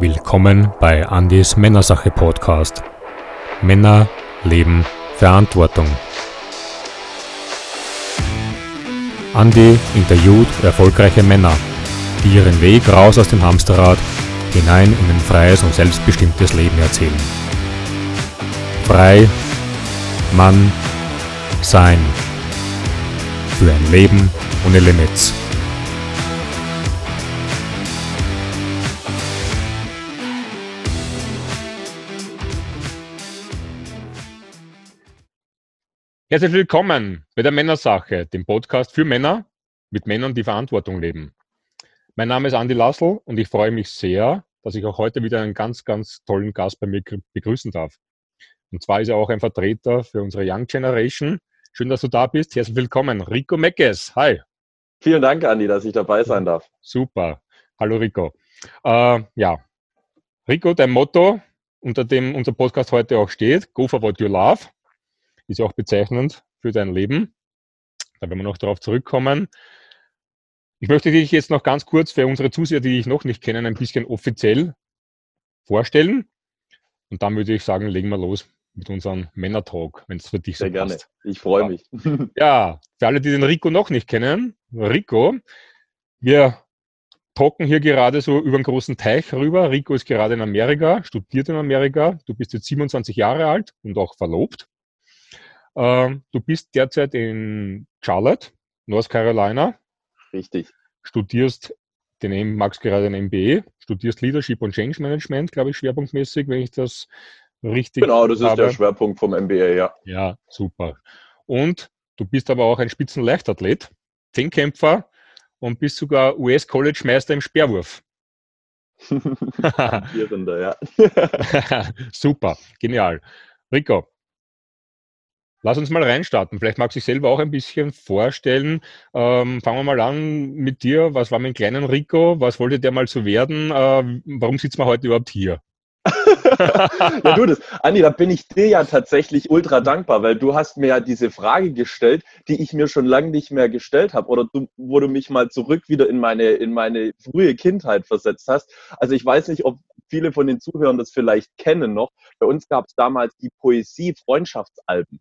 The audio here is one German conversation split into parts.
Willkommen bei Andys Männersache Podcast. Männer, Leben, Verantwortung. Andy interviewt erfolgreiche Männer, die ihren Weg raus aus dem Hamsterrad hinein in ein freies und selbstbestimmtes Leben erzählen. Frei, Mann, Sein. Für ein Leben ohne Limits. Herzlich willkommen bei der Männersache, dem Podcast für Männer mit Männern, die Verantwortung leben. Mein Name ist Andi Lassel und ich freue mich sehr, dass ich auch heute wieder einen ganz, ganz tollen Gast bei mir begrüßen darf. Und zwar ist er auch ein Vertreter für unsere Young Generation. Schön, dass du da bist. Herzlich willkommen, Rico Meckes. Hi. Vielen Dank, Andi, dass ich dabei sein darf. Super. Hallo, Rico. Äh, ja, Rico, dein Motto, unter dem unser Podcast heute auch steht, Go for what you love ist ja auch bezeichnend für dein Leben. Da werden wir noch darauf zurückkommen. Ich möchte dich jetzt noch ganz kurz für unsere Zuseher, die dich noch nicht kennen, ein bisschen offiziell vorstellen. Und dann würde ich sagen, legen wir los mit unserem Männer-Talk, wenn es für dich so Sehr gerne. Ich freue mich. Ja, für alle, die den Rico noch nicht kennen, Rico, wir talken hier gerade so über einen großen Teich rüber. Rico ist gerade in Amerika, studiert in Amerika. Du bist jetzt 27 Jahre alt und auch verlobt. Ähm, du bist derzeit in Charlotte, North Carolina. Richtig. Studierst den, magst gerade ein MBA, studierst Leadership und Change Management, glaube ich, schwerpunktmäßig, wenn ich das richtig Genau, das ist habe. der Schwerpunkt vom MBA, ja. Ja, super. Und du bist aber auch ein Spitzenleichtathlet, Zehnkämpfer und bist sogar US-College-Meister im Speerwurf. ja. Super, genial. Rico, Lass uns mal reinstarten. Vielleicht magst du dich selber auch ein bisschen vorstellen. Ähm, fangen wir mal an mit dir. Was war mit dem kleinen Rico? Was wollte der mal so werden? Äh, warum sitzen wir heute überhaupt hier? ja, du, das, Andi, da bin ich dir ja tatsächlich ultra dankbar, weil du hast mir ja diese Frage gestellt, die ich mir schon lange nicht mehr gestellt habe oder du, wo du mich mal zurück wieder in meine, in meine frühe Kindheit versetzt hast. Also ich weiß nicht, ob viele von den Zuhörern das vielleicht kennen noch. Bei uns gab es damals die Poesie-Freundschaftsalben.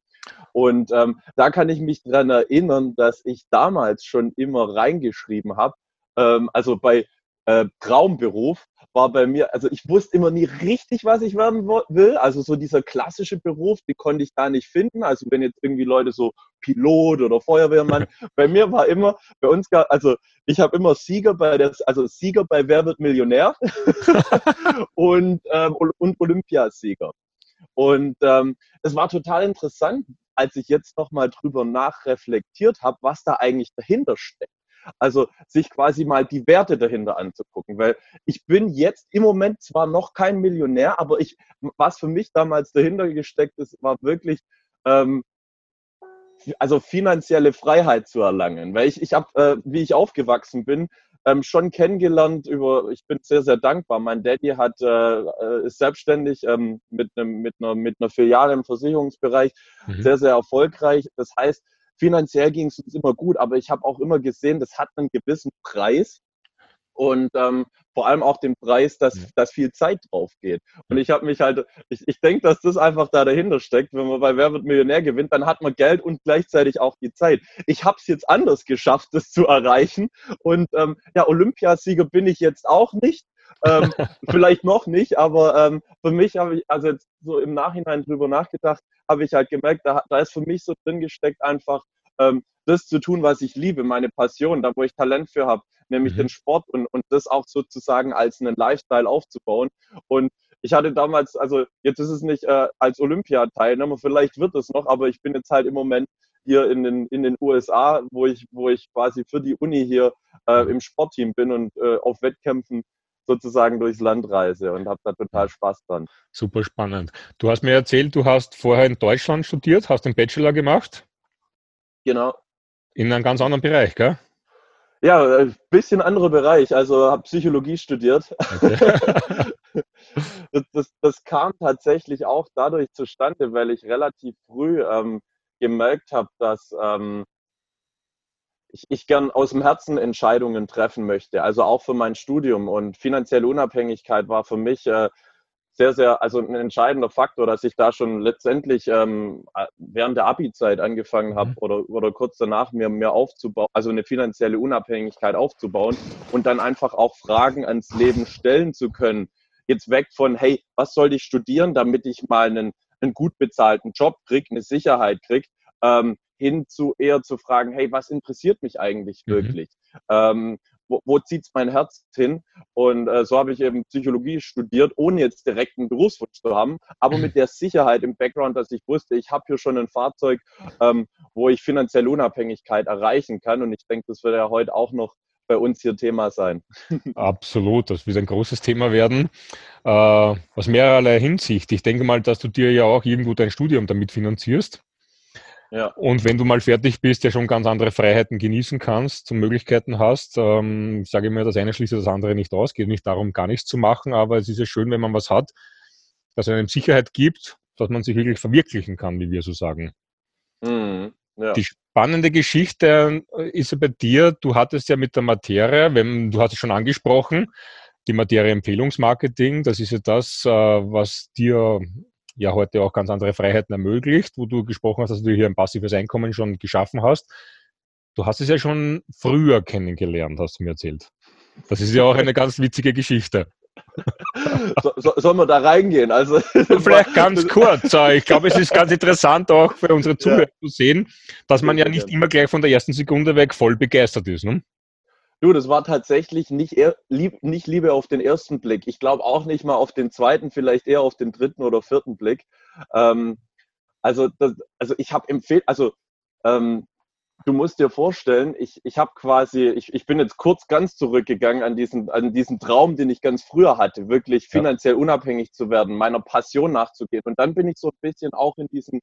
Und ähm, da kann ich mich dran erinnern, dass ich damals schon immer reingeschrieben habe, ähm, also bei äh, Traumberuf war bei mir, also ich wusste immer nie richtig, was ich werden will. Also so dieser klassische Beruf, den konnte ich da nicht finden. Also wenn jetzt irgendwie Leute so Pilot oder Feuerwehrmann, bei mir war immer, bei uns gab, also ich habe immer Sieger bei der, also Sieger bei Wer wird Millionär und, ähm, und Olympiasieger. Und ähm, es war total interessant, als ich jetzt nochmal drüber nachreflektiert habe, was da eigentlich dahinter steckt. Also sich quasi mal die Werte dahinter anzugucken, weil ich bin jetzt im Moment zwar noch kein Millionär, aber ich, was für mich damals dahinter gesteckt ist, war wirklich ähm, also finanzielle Freiheit zu erlangen. Weil ich, ich habe, äh, wie ich aufgewachsen bin, ähm, schon kennengelernt über, ich bin sehr, sehr dankbar. Mein Daddy hat, äh, äh ist selbstständig ähm, mit, einem, mit, einer, mit einer Filiale im Versicherungsbereich, mhm. sehr, sehr erfolgreich. Das heißt, finanziell ging es uns immer gut, aber ich habe auch immer gesehen, das hat einen gewissen Preis und ähm, vor allem auch den Preis, dass, dass viel Zeit drauf geht. Und ich habe mich halt, ich, ich denke, dass das einfach da dahinter steckt. Wenn man bei Wer wird Millionär gewinnt, dann hat man Geld und gleichzeitig auch die Zeit. Ich habe es jetzt anders geschafft, das zu erreichen. Und ähm, ja, Olympiasieger bin ich jetzt auch nicht. ähm, vielleicht noch nicht, aber ähm, für mich habe ich, also jetzt so im Nachhinein drüber nachgedacht, habe ich halt gemerkt, da, da ist für mich so drin gesteckt einfach, ähm, das zu tun, was ich liebe, meine Passion, da wo ich Talent für habe, nämlich mhm. den Sport und, und das auch sozusagen als einen Lifestyle aufzubauen. Und ich hatte damals, also jetzt ist es nicht äh, als Olympiateilnehmer, vielleicht wird es noch, aber ich bin jetzt halt im Moment hier in den, in den USA, wo ich, wo ich quasi für die Uni hier äh, im Sportteam bin und äh, auf Wettkämpfen sozusagen durchs Land reise und habe da total Spaß dran. Super spannend. Du hast mir erzählt, du hast vorher in Deutschland studiert, hast den Bachelor gemacht. Genau. In einem ganz anderen Bereich, gell? Ja, ein bisschen anderer Bereich. Also habe Psychologie studiert. Okay. das, das, das, kam tatsächlich auch dadurch zustande, weil ich relativ früh ähm, gemerkt habe, dass ähm, ich, ich gern aus dem Herzen Entscheidungen treffen möchte, also auch für mein Studium. Und finanzielle Unabhängigkeit war für mich äh, sehr, sehr, also ein entscheidender Faktor, dass ich da schon letztendlich ähm, während der Abi-Zeit angefangen habe mhm. oder, oder kurz danach mir mehr aufzubauen, also eine finanzielle Unabhängigkeit aufzubauen und dann einfach auch Fragen ans Leben stellen zu können. Jetzt weg von, hey, was soll ich studieren, damit ich mal einen, einen gut bezahlten Job kriege, eine Sicherheit kriege, ähm, hin zu eher zu fragen, hey, was interessiert mich eigentlich mhm. wirklich? Ähm, wo, wo zieht mein Herz hin? Und äh, so habe ich eben Psychologie studiert, ohne jetzt direkt einen Berufswunsch zu haben, aber mit der Sicherheit im Background, dass ich wusste, ich habe hier schon ein Fahrzeug, ähm, wo ich finanzielle Unabhängigkeit erreichen kann. Und ich denke, das wird ja heute auch noch bei uns hier Thema sein. Absolut, das wird ein großes Thema werden. Äh, aus mehrerlei Hinsicht. Ich denke mal, dass du dir ja auch irgendwo dein Studium damit finanzierst. Ja. Und wenn du mal fertig bist, ja schon ganz andere Freiheiten genießen kannst und Möglichkeiten hast, ähm, sage ich mir, das eine schließt das andere nicht aus. Geht nicht darum, gar nichts zu machen, aber es ist ja schön, wenn man was hat, das einem Sicherheit gibt, dass man sich wirklich verwirklichen kann, wie wir so sagen. Mhm. Ja. Die spannende Geschichte äh, ist ja bei dir, du hattest ja mit der Materie, wenn, du hast es schon angesprochen, die Materie Empfehlungsmarketing, das ist ja das, äh, was dir ja heute auch ganz andere Freiheiten ermöglicht, wo du gesprochen hast, dass du hier ein passives Einkommen schon geschaffen hast. Du hast es ja schon früher kennengelernt, hast du mir erzählt. Das ist ja auch eine ganz witzige Geschichte. So, so, sollen wir da reingehen? Also, Vielleicht ganz kurz. Ich glaube, es ist ganz interessant auch für unsere Zuhörer ja. zu sehen, dass man ja nicht immer gleich von der ersten Sekunde weg voll begeistert ist. Ne? Du, das war tatsächlich nicht, eher, lieb, nicht Liebe auf den ersten Blick. Ich glaube auch nicht mal auf den zweiten, vielleicht eher auf den dritten oder vierten Blick. Ähm, also, das, also ich habe empfehlt, also ähm, du musst dir vorstellen, ich, ich habe quasi, ich, ich bin jetzt kurz ganz zurückgegangen an diesen, an diesen Traum, den ich ganz früher hatte, wirklich finanziell ja. unabhängig zu werden, meiner Passion nachzugehen. Und dann bin ich so ein bisschen auch in diesen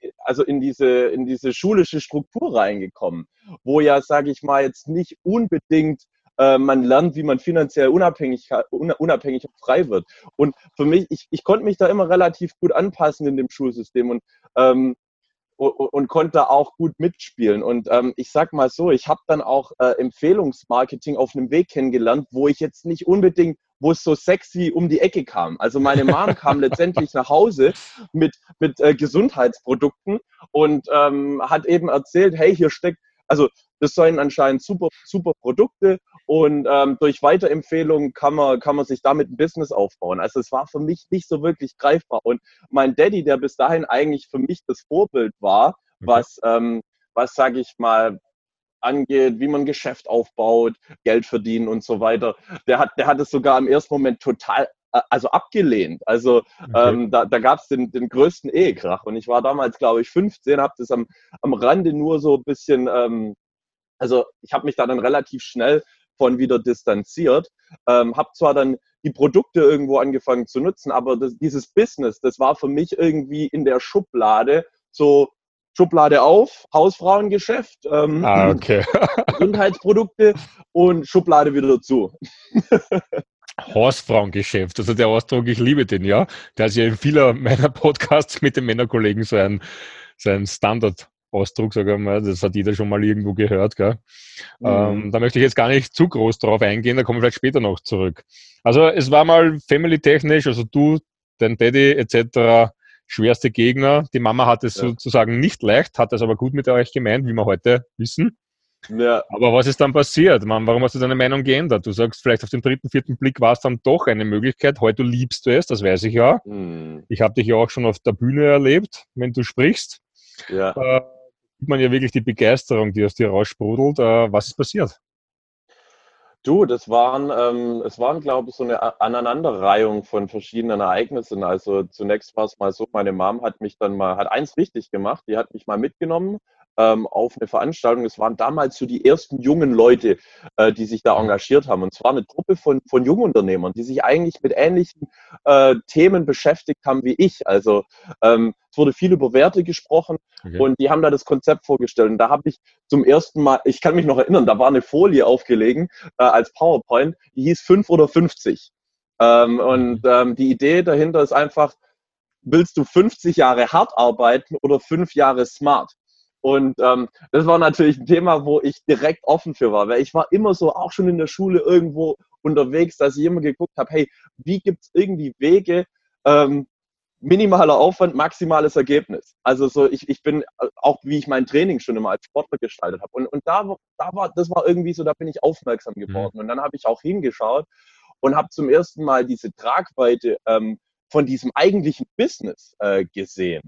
in, also in diese, in diese schulische Struktur reingekommen, wo ja, sage ich mal, jetzt nicht unbedingt äh, man lernt, wie man finanziell unabhängig, unabhängig und frei wird. Und für mich, ich, ich konnte mich da immer relativ gut anpassen in dem Schulsystem und ähm, und, und konnte da auch gut mitspielen. Und ähm, ich sag mal so, ich habe dann auch äh, Empfehlungsmarketing auf einem Weg kennengelernt, wo ich jetzt nicht unbedingt wo es so sexy um die Ecke kam. Also meine Mom kam letztendlich nach Hause mit, mit äh, Gesundheitsprodukten und ähm, hat eben erzählt, hey, hier steckt, also das seien anscheinend super, super Produkte und ähm, durch Weiterempfehlungen kann man, kann man sich damit ein Business aufbauen. Also es war für mich nicht so wirklich greifbar. Und mein Daddy, der bis dahin eigentlich für mich das Vorbild war, okay. was, ähm, was sage ich mal, angeht, wie man Geschäft aufbaut, Geld verdienen und so weiter. Der hat, der hat es sogar im ersten Moment total äh, also abgelehnt. Also okay. ähm, da, da gab es den, den größten Ehekrach. Und ich war damals, glaube ich, 15, habe das am, am Rande nur so ein bisschen, ähm, also ich habe mich da dann relativ schnell von wieder distanziert. Ähm, habe zwar dann die Produkte irgendwo angefangen zu nutzen, aber das, dieses Business, das war für mich irgendwie in der Schublade so Schublade auf, Hausfrauengeschäft, ähm, ah, okay. Gesundheitsprodukte und Schublade wieder zu. Hausfrauengeschäft, also der Ausdruck, ich liebe den, ja. Der ist ja in vieler meiner Podcasts mit den Männerkollegen so ein, so ein Standard-Ausdruck, sage ich mal. Das hat jeder schon mal irgendwo gehört, gell? Mhm. Ähm, da möchte ich jetzt gar nicht zu groß drauf eingehen, da kommen wir vielleicht später noch zurück. Also es war mal family-technisch, also du, dein Daddy etc., schwerste Gegner. Die Mama hat es ja. sozusagen nicht leicht, hat es aber gut mit euch gemeint, wie wir heute wissen. Ja. Aber was ist dann passiert? Man, warum hast du deine Meinung geändert? Du sagst, vielleicht auf den dritten, vierten Blick war es dann doch eine Möglichkeit. Heute liebst du es, das weiß ich ja. Mhm. Ich habe dich ja auch schon auf der Bühne erlebt, wenn du sprichst. Ja. Äh, sieht man ja wirklich die Begeisterung, die aus dir raussprudelt. Äh, was ist passiert? Du, das waren, ähm, es waren, glaube ich, so eine Aneinanderreihung von verschiedenen Ereignissen. Also zunächst war es mal so, meine Mom hat mich dann mal, hat eins richtig gemacht, die hat mich mal mitgenommen auf eine Veranstaltung. Es waren damals so die ersten jungen Leute, äh, die sich da mhm. engagiert haben. Und zwar eine Truppe von, von Jungunternehmern, die sich eigentlich mit ähnlichen äh, Themen beschäftigt haben wie ich. Also ähm, es wurde viel über Werte gesprochen okay. und die haben da das Konzept vorgestellt. Und da habe ich zum ersten Mal, ich kann mich noch erinnern, da war eine Folie aufgelegen äh, als PowerPoint, die hieß 5 oder 50. Ähm, und mhm. ähm, die Idee dahinter ist einfach, willst du 50 Jahre hart arbeiten oder 5 Jahre smart? Und ähm, das war natürlich ein Thema, wo ich direkt offen für war, weil ich war immer so, auch schon in der Schule irgendwo unterwegs, dass ich immer geguckt habe, hey, wie gibt es irgendwie Wege, ähm, minimaler Aufwand, maximales Ergebnis. Also so, ich, ich bin äh, auch, wie ich mein Training schon immer als Sportler gestaltet habe. Und, und da, da war, das war irgendwie so, da bin ich aufmerksam mhm. geworden. Mhm. Und dann habe ich auch hingeschaut und habe zum ersten Mal diese Tragweite ähm, von diesem eigentlichen Business äh, gesehen.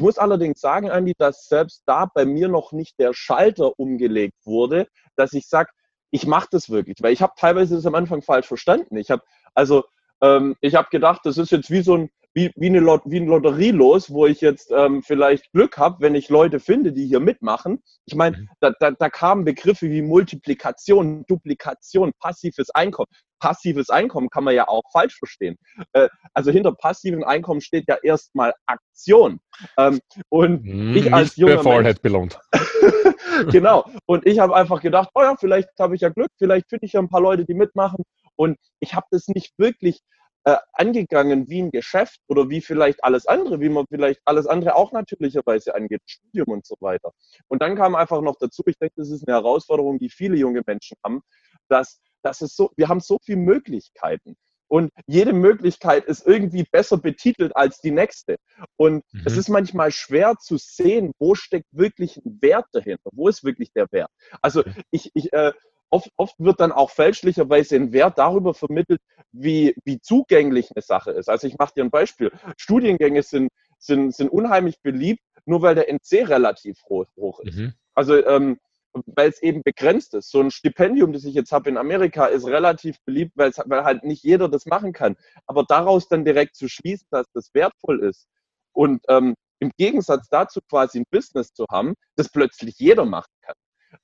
Ich muss allerdings sagen, Andi, dass selbst da bei mir noch nicht der Schalter umgelegt wurde, dass ich sage, ich mache das wirklich, weil ich habe teilweise das am Anfang falsch verstanden. Ich habe also ähm, ich habe gedacht, das ist jetzt wie so ein wie, wie, eine Lot wie ein Lotterielos, wo ich jetzt ähm, vielleicht Glück habe, wenn ich Leute finde, die hier mitmachen. Ich meine, mhm. da, da, da kamen Begriffe wie Multiplikation, Duplikation, passives Einkommen. Passives Einkommen kann man ja auch falsch verstehen. Äh, also hinter passivem Einkommen steht ja erstmal Aktion. Ähm, und hm, ich als junger Mensch, belohnt. genau. Und ich habe einfach gedacht, oh ja, vielleicht habe ich ja Glück, vielleicht finde ich ja ein paar Leute, die mitmachen. Und ich habe das nicht wirklich äh, angegangen wie ein Geschäft oder wie vielleicht alles andere, wie man vielleicht alles andere auch natürlicherweise angeht, Studium und so weiter. Und dann kam einfach noch dazu, ich denke, das ist eine Herausforderung, die viele junge Menschen haben, dass, dass es so, wir haben so viele Möglichkeiten. Und jede Möglichkeit ist irgendwie besser betitelt als die nächste. Und mhm. es ist manchmal schwer zu sehen, wo steckt wirklich ein Wert dahinter. Wo ist wirklich der Wert? Also ich, ich, äh, oft, oft wird dann auch fälschlicherweise ein Wert darüber vermittelt, wie, wie zugänglich eine Sache ist. Also ich mache dir ein Beispiel. Studiengänge sind, sind, sind unheimlich beliebt, nur weil der NC relativ hoch, hoch ist. Mhm. Also ähm, weil es eben begrenzt ist. So ein Stipendium, das ich jetzt habe in Amerika, ist relativ beliebt, weil halt nicht jeder das machen kann. Aber daraus dann direkt zu schließen, dass das wertvoll ist und ähm, im Gegensatz dazu quasi ein Business zu haben, das plötzlich jeder machen kann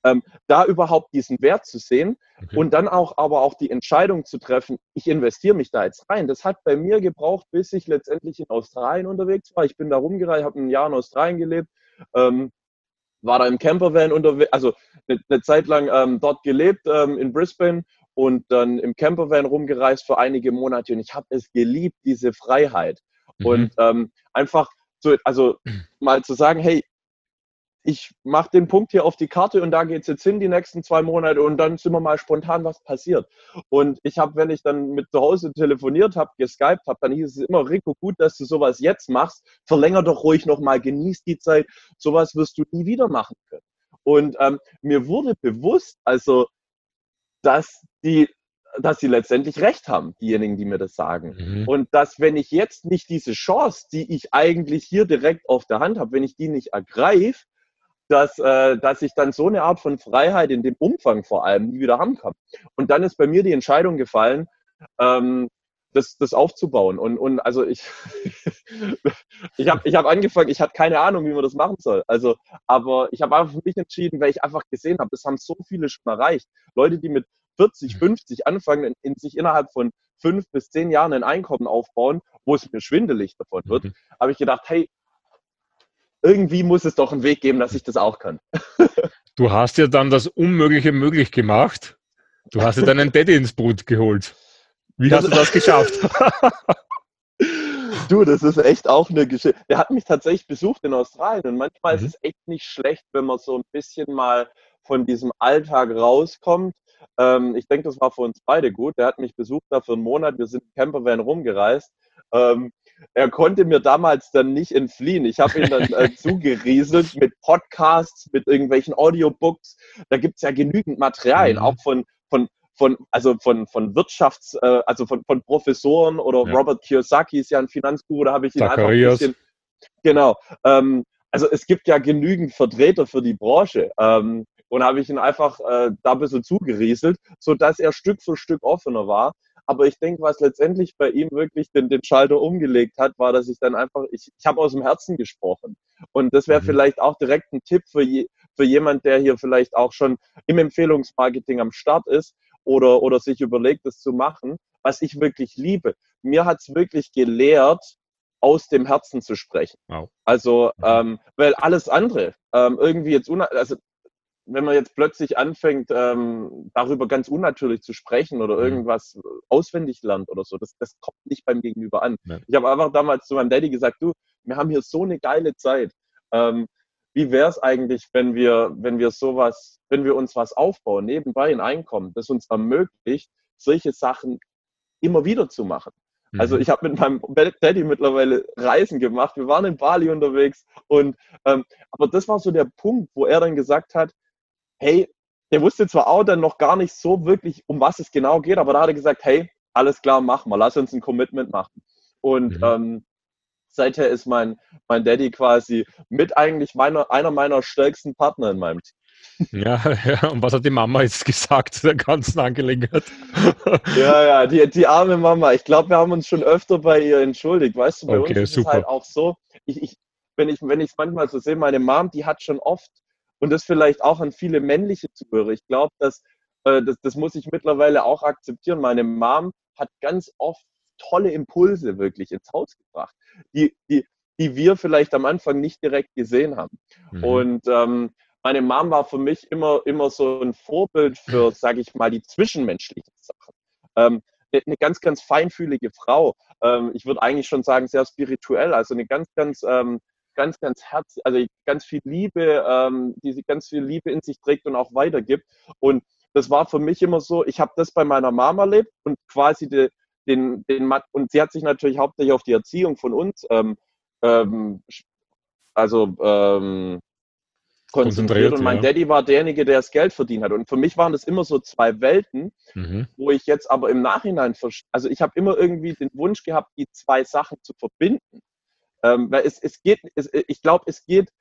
ähm, da überhaupt diesen Wert zu sehen okay. und dann auch aber auch die Entscheidung zu treffen, ich investiere mich da jetzt rein. Das hat bei mir gebraucht, bis ich letztendlich in Australien unterwegs war. Ich bin da rumgereist, habe ein Jahr in Australien gelebt, ähm, war da im Campervan unterwegs, also eine, eine, Zeit lang ähm, dort gelebt ähm, in Brisbane und dann im Campervan rumgereist für einige Monate und ich habe es geliebt, diese Freiheit. Mhm. Und ähm, einfach so, also mal zu sagen, hey, ich mache den Punkt hier auf die Karte und da geht es jetzt hin die nächsten zwei Monate und dann sind wir mal spontan, was passiert. Und ich habe, wenn ich dann mit zu Hause telefoniert habe, geskypt habe, dann hieß es immer, Rico, gut, dass du sowas jetzt machst, verlänger doch ruhig nochmal, genieß die Zeit, sowas wirst du nie wieder machen können. Und ähm, mir wurde bewusst, also, dass die dass sie letztendlich recht haben, diejenigen, die mir das sagen. Mhm. Und dass, wenn ich jetzt nicht diese Chance, die ich eigentlich hier direkt auf der Hand habe, wenn ich die nicht ergreife, dass, äh, dass ich dann so eine Art von Freiheit in dem Umfang vor allem nie wieder haben kann. Und dann ist bei mir die Entscheidung gefallen, ähm, das, das aufzubauen. Und, und also ich, ich habe ich hab angefangen, ich hatte keine Ahnung, wie man das machen soll. Also, aber ich habe einfach für mich entschieden, weil ich einfach gesehen habe, das haben so viele schon erreicht. Leute, die mit 40, 50 mhm. anfangen, in, in sich innerhalb von fünf bis zehn Jahren ein Einkommen aufbauen, wo es mir schwindelig davon wird, mhm. habe ich gedacht, hey, irgendwie muss es doch einen Weg geben, dass ich das auch kann. Du hast ja dann das Unmögliche möglich gemacht. Du hast ja deinen Daddy ins Brut geholt. Wie hast du das geschafft? Du, das ist echt auch eine Geschichte. Der hat mich tatsächlich besucht in Australien und manchmal mhm. ist es echt nicht schlecht, wenn man so ein bisschen mal von diesem Alltag rauskommt. Ähm, ich denke, das war für uns beide gut. Der hat mich besucht da für einen Monat. Wir sind im Campervan rumgereist. Ähm, er konnte mir damals dann nicht entfliehen. Ich habe ihn dann äh, zugerieselt mit Podcasts, mit irgendwelchen Audiobooks. Da gibt es ja genügend Materialien, mhm. auch von, von, von, also von, von Wirtschafts-, äh, also von, von Professoren oder ja. Robert Kiyosaki ist ja ein Finanzguru, da habe ich ihn Zacharias. einfach ein bisschen. Genau. Ähm, also es gibt ja genügend Vertreter für die Branche. Ähm, und habe ich ihn einfach äh, da ein bisschen zugerieselt, sodass er Stück für Stück offener war. Aber ich denke, was letztendlich bei ihm wirklich den, den Schalter umgelegt hat, war, dass ich dann einfach, ich, ich habe aus dem Herzen gesprochen. Und das wäre mhm. vielleicht auch direkt ein Tipp für, je, für jemand, der hier vielleicht auch schon im Empfehlungsmarketing am Start ist oder, oder sich überlegt, das zu machen, was ich wirklich liebe. Mir hat es wirklich gelehrt, aus dem Herzen zu sprechen. Wow. Also, mhm. ähm, weil alles andere ähm, irgendwie jetzt, also wenn man jetzt plötzlich anfängt, ähm, darüber ganz unnatürlich zu sprechen oder mhm. irgendwas auswendig lernt oder so, das, das kommt nicht beim Gegenüber an. Ja. Ich habe einfach damals zu meinem Daddy gesagt, du, wir haben hier so eine geile Zeit. Ähm, wie wäre es eigentlich, wenn wir, wenn wir sowas, wenn wir uns was aufbauen, nebenbei ein Einkommen, das uns ermöglicht, solche Sachen immer wieder zu machen. Also mhm. ich habe mit meinem Daddy mittlerweile Reisen gemacht. Wir waren in Bali unterwegs und ähm, aber das war so der Punkt, wo er dann gesagt hat, hey, der wusste zwar auch dann noch gar nicht so wirklich, um was es genau geht, aber da hat er gesagt, hey, alles klar, mach mal, lass uns ein Commitment machen. Und mhm. ähm, seither ist mein, mein Daddy quasi mit eigentlich meiner, einer meiner stärksten Partner in meinem Team. Ja, ja, und was hat die Mama jetzt gesagt zu der ganzen Angelegenheit? Ja, ja, die, die arme Mama. Ich glaube, wir haben uns schon öfter bei ihr entschuldigt. Weißt du, bei okay, uns ist super. es halt auch so, ich, ich, wenn ich wenn es manchmal so sehe, meine Mom, die hat schon oft, und das vielleicht auch an viele männliche Zuhörer, ich glaube, dass, äh, das, das muss ich mittlerweile auch akzeptieren, meine Mom hat ganz oft tolle Impulse wirklich ins Haus gebracht, die, die, die wir vielleicht am Anfang nicht direkt gesehen haben. Mhm. Und ähm, meine Mom war für mich immer, immer so ein Vorbild für, sage ich mal, die zwischenmenschlichen Sachen. Ähm, eine ganz, ganz feinfühlige Frau. Ähm, ich würde eigentlich schon sagen, sehr spirituell. Also eine ganz, ganz, ähm, ganz, ganz Herz, also ganz viel Liebe, ähm, die sie ganz viel Liebe in sich trägt und auch weitergibt. Und das war für mich immer so, ich habe das bei meiner Mama erlebt und quasi de, den, den, und sie hat sich natürlich hauptsächlich auf die Erziehung von uns, ähm, ähm, also ähm, konzentriert und mein ja. Daddy war derjenige, der das Geld verdient hat. Und für mich waren das immer so zwei Welten, mhm. wo ich jetzt aber im Nachhinein, also ich habe immer irgendwie den Wunsch gehabt, die zwei Sachen zu verbinden. Ähm, weil es, es geht, es, ich glaube, es geht,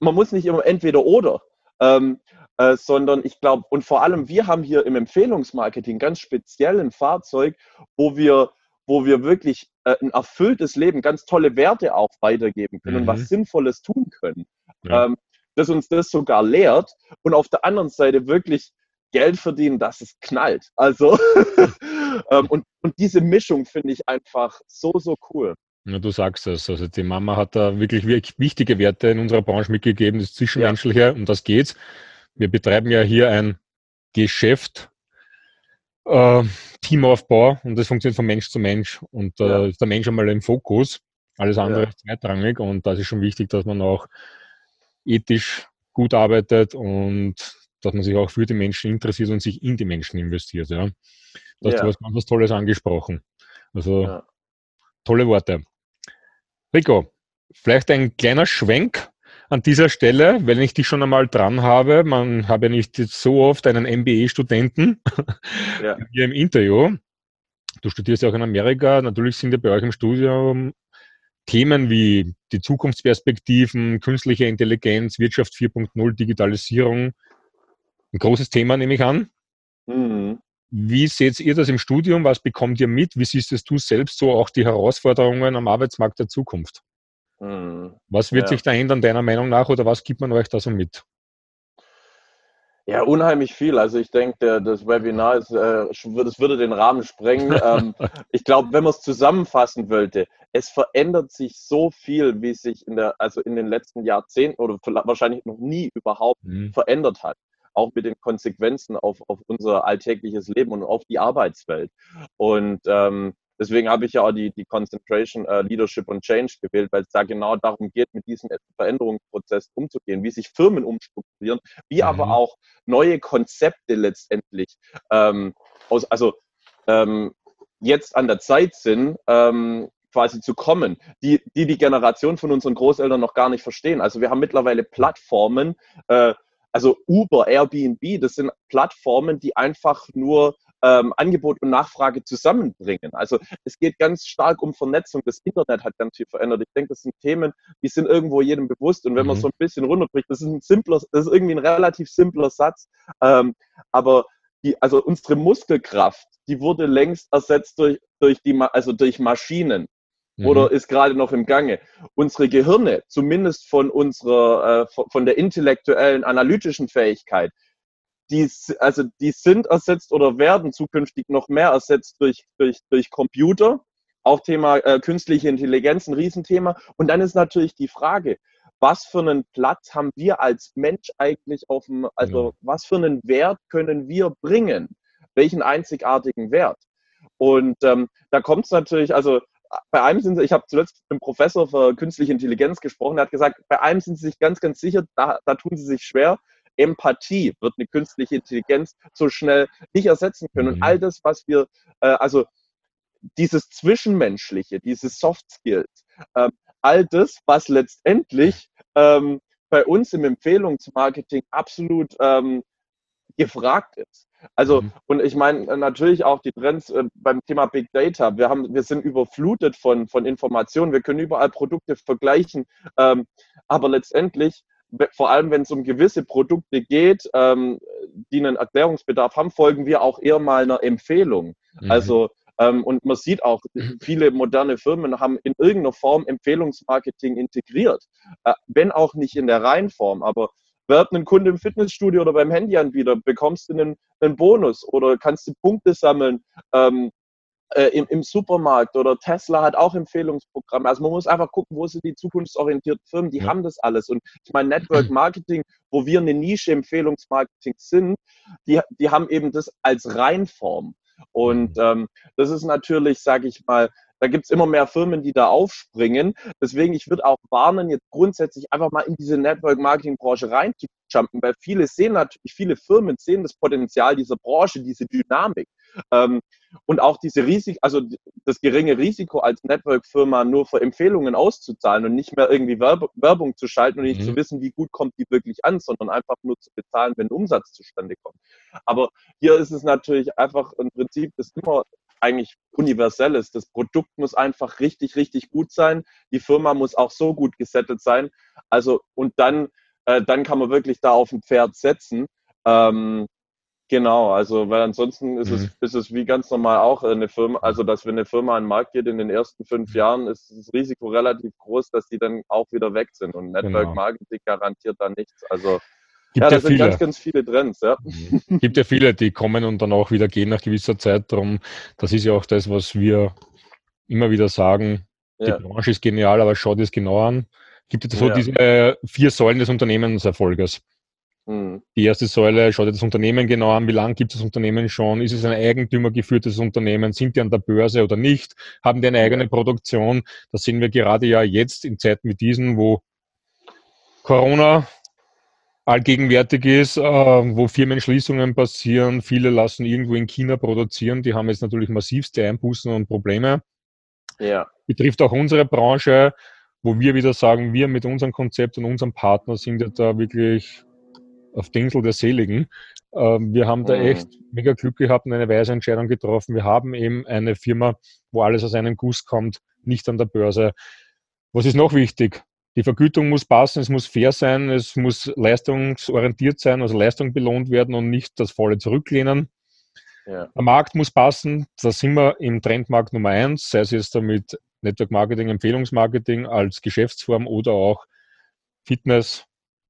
man muss nicht immer entweder oder, ähm, äh, sondern ich glaube, und vor allem wir haben hier im Empfehlungsmarketing ganz speziell ein Fahrzeug, wo wir wo wir wirklich äh, ein erfülltes Leben, ganz tolle Werte auch weitergeben können mhm. und was mhm. Sinnvolles tun können ja. ähm, dass uns das sogar lehrt und auf der anderen Seite wirklich Geld verdienen, dass es knallt. Also, ähm, und, und diese Mischung finde ich einfach so, so cool. Ja, du sagst es. Also die Mama hat da wirklich, wirklich wichtige Werte in unserer Branche mitgegeben, das Zwischenmenschliche, ja. um das geht's. Wir betreiben ja hier ein Geschäft, äh, Teamaufbau und das funktioniert von Mensch zu Mensch und äh, ja. ist der Mensch einmal im Fokus, alles andere ja. ist zweitrangig und das ist schon wichtig, dass man auch ethisch gut arbeitet und dass man sich auch für die Menschen interessiert und sich in die Menschen investiert. Ja. Da hast ja. du was ganz was Tolles angesprochen. Also tolle Worte. Rico, vielleicht ein kleiner Schwenk an dieser Stelle, weil ich dich schon einmal dran habe. Man habe ja nicht so oft einen MBE-Studenten ja. hier im Interview. Du studierst ja auch in Amerika. Natürlich sind ja bei euch im Studium Themen wie die Zukunftsperspektiven, künstliche Intelligenz, Wirtschaft 4.0, Digitalisierung ein großes Thema, nehme ich an. Mhm. Wie seht ihr das im Studium? Was bekommt ihr mit? Wie siehst du selbst so auch die Herausforderungen am Arbeitsmarkt der Zukunft? Mhm. Was wird ja. sich da ändern, deiner Meinung nach, oder was gibt man euch da so mit? Ja, unheimlich viel. Also ich denke, das Webinar ist, äh, das würde den Rahmen sprengen. ähm, ich glaube, wenn man es zusammenfassen wollte, es verändert sich so viel, wie sich in der, also in den letzten Jahrzehnten oder wahrscheinlich noch nie überhaupt mhm. verändert hat. Auch mit den Konsequenzen auf, auf unser alltägliches Leben und auf die Arbeitswelt. Und ähm, Deswegen habe ich ja auch die, die Concentration uh, Leadership und Change gewählt, weil es da genau darum geht, mit diesem Veränderungsprozess umzugehen, wie sich Firmen umstrukturieren, wie mhm. aber auch neue Konzepte letztendlich ähm, aus, also ähm, jetzt an der Zeit sind, ähm, quasi zu kommen, die, die die Generation von unseren Großeltern noch gar nicht verstehen. Also wir haben mittlerweile Plattformen, äh, also Uber, Airbnb, das sind Plattformen, die einfach nur ähm, Angebot und Nachfrage zusammenbringen. Also es geht ganz stark um Vernetzung. Das Internet hat ganz viel verändert. Ich denke, das sind Themen, die sind irgendwo jedem bewusst. Und wenn mhm. man so ein bisschen runterbricht, das ist ein simpler, das ist irgendwie ein relativ simpler Satz. Ähm, aber die, also unsere Muskelkraft, die wurde längst ersetzt durch, durch die, also durch Maschinen mhm. oder ist gerade noch im Gange. Unsere Gehirne, zumindest von unserer, äh, von der intellektuellen, analytischen Fähigkeit, die, also die sind ersetzt oder werden zukünftig noch mehr ersetzt durch, durch, durch Computer. Auch Thema äh, künstliche Intelligenz, ein Riesenthema. Und dann ist natürlich die Frage, was für einen Platz haben wir als Mensch eigentlich auf dem, also ja. was für einen Wert können wir bringen? Welchen einzigartigen Wert? Und ähm, da kommt es natürlich, also bei einem sind sie, ich habe zuletzt mit einem Professor für künstliche Intelligenz gesprochen, der hat gesagt, bei einem sind sie sich ganz, ganz sicher, da, da tun sie sich schwer. Empathie wird eine künstliche Intelligenz so schnell nicht ersetzen können. Mhm. Und all das, was wir, äh, also dieses Zwischenmenschliche, diese Soft Skills, äh, all das, was letztendlich ähm, bei uns im Empfehlungsmarketing absolut ähm, gefragt ist. Also, mhm. und ich meine äh, natürlich auch die Trends äh, beim Thema Big Data. Wir, haben, wir sind überflutet von, von Informationen. Wir können überall Produkte vergleichen. Ähm, aber letztendlich, vor allem wenn es um gewisse Produkte geht, ähm, die einen Erklärungsbedarf haben, folgen wir auch eher mal einer Empfehlung. Mhm. Also, ähm, und man sieht auch, mhm. viele moderne Firmen haben in irgendeiner Form Empfehlungsmarketing integriert. Äh, wenn auch nicht in der Reihenform, aber wird ein Kunde im Fitnessstudio oder beim Handyanbieter, bekommst du einen, einen Bonus oder kannst du Punkte sammeln ähm, äh, im, im, Supermarkt oder Tesla hat auch Empfehlungsprogramme. Also man muss einfach gucken, wo sind die zukunftsorientierten Firmen, die ja. haben das alles. Und ich meine, Network Marketing, wo wir eine Nische Empfehlungsmarketing sind, die, die haben eben das als Reinform. Und mhm. ähm, das ist natürlich, sage ich mal, da gibt es immer mehr Firmen, die da aufspringen. Deswegen, ich würde auch warnen, jetzt grundsätzlich einfach mal in diese Network-Marketing-Branche reinzujumpen, weil viele sehen natürlich, viele Firmen sehen das Potenzial dieser Branche, diese Dynamik. Ähm, und auch diese Risik, also das geringe Risiko als Network-Firma nur für Empfehlungen auszuzahlen und nicht mehr irgendwie Werb Werbung zu schalten und nicht mhm. zu wissen, wie gut kommt die wirklich an, sondern einfach nur zu bezahlen, wenn Umsatz zustande kommt. Aber hier ist es natürlich einfach ein Prinzip, das immer eigentlich universell ist. Das Produkt muss einfach richtig, richtig gut sein. Die Firma muss auch so gut gesettet sein. Also, und dann, äh, dann kann man wirklich da auf ein Pferd setzen. Ähm, genau, also, weil ansonsten ist, mhm. es, ist es wie ganz normal auch eine Firma, also, dass wenn eine Firma an den Markt geht in den ersten fünf mhm. Jahren, ist das Risiko relativ groß, dass die dann auch wieder weg sind. Und Network genau. Marketing garantiert da nichts. Also, Gibt ja, das ja sind ganz, ganz viele Trends, ja. Mhm. Gibt ja viele, die kommen und dann auch wieder gehen nach gewisser Zeit. Darum, das ist ja auch das, was wir immer wieder sagen. Ja. Die Branche ist genial, aber schaut es genau an. Gibt es so ja. diese vier Säulen des Unternehmenserfolges. Mhm. Die erste Säule, schaut das Unternehmen genau an, wie lange gibt es das Unternehmen schon, ist es ein eigentümergeführtes Unternehmen, sind die an der Börse oder nicht, haben die eine eigene Produktion. Das sehen wir gerade ja jetzt in Zeiten wie diesen, wo Corona allgegenwärtig ist, äh, wo Firmenschließungen passieren. Viele lassen irgendwo in China produzieren. Die haben jetzt natürlich massivste Einbußen und Probleme. Ja. Betrifft auch unsere Branche, wo wir wieder sagen, wir mit unserem Konzept und unserem Partner sind ja da wirklich auf den Insel der Seligen. Ähm, wir haben da mhm. echt mega Glück gehabt und eine weise Entscheidung getroffen. Wir haben eben eine Firma, wo alles aus einem Guss kommt, nicht an der Börse. Was ist noch wichtig? Die Vergütung muss passen, es muss fair sein, es muss leistungsorientiert sein, also Leistung belohnt werden und nicht das volle Zurücklehnen. Ja. Der Markt muss passen, da sind wir im Trendmarkt Nummer eins, sei es jetzt damit Network Marketing, Empfehlungsmarketing als Geschäftsform oder auch Fitness,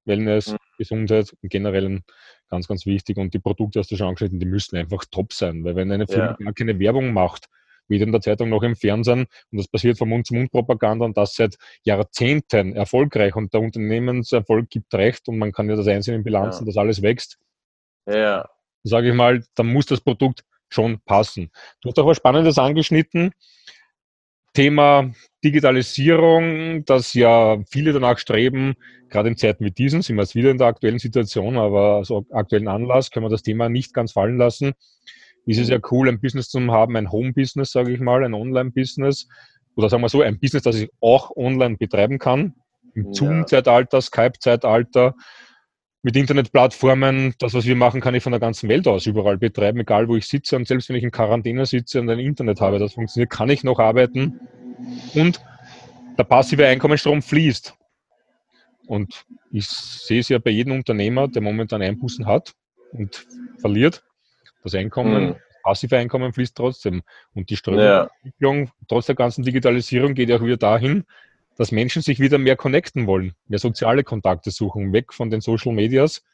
Wellness, mhm. Gesundheit im Generellen ganz, ganz wichtig. Und die Produkte, hast du schon angeschnitten, die müssen einfach top sein, weil wenn eine Firma ja. gar keine Werbung macht, weder in der Zeitung noch im Fernsehen. Und das passiert von Mund-zu-Mund-Propaganda und das seit Jahrzehnten erfolgreich. Und der Unternehmenserfolg gibt recht und man kann ja das einsehen in Bilanzen, ja. dass alles wächst. Ja. Sage ich mal, dann muss das Produkt schon passen. Du hast auch was Spannendes angeschnitten. Thema Digitalisierung, das ja viele danach streben, gerade in Zeiten wie diesen, sind wir jetzt wieder in der aktuellen Situation, aber aus aktuellen Anlass können wir das Thema nicht ganz fallen lassen ist es ja cool, ein Business zu haben, ein Home-Business, sage ich mal, ein Online-Business. Oder sagen wir so, ein Business, das ich auch online betreiben kann. Im ja. Zoom-Zeitalter, Skype-Zeitalter, mit Internetplattformen. Das, was wir machen, kann ich von der ganzen Welt aus überall betreiben, egal wo ich sitze. Und selbst wenn ich in Quarantäne sitze und ein Internet habe, das funktioniert, kann ich noch arbeiten. Und der passive Einkommensstrom fließt. Und ich sehe es ja bei jedem Unternehmer, der momentan Einbußen hat und verliert, das Einkommen, mhm. passive Einkommen fließt trotzdem. Und die Strömungsentwicklung, ja. trotz der ganzen Digitalisierung, geht ja auch wieder dahin, dass Menschen sich wieder mehr connecten wollen, mehr soziale Kontakte suchen, weg von den Social Medias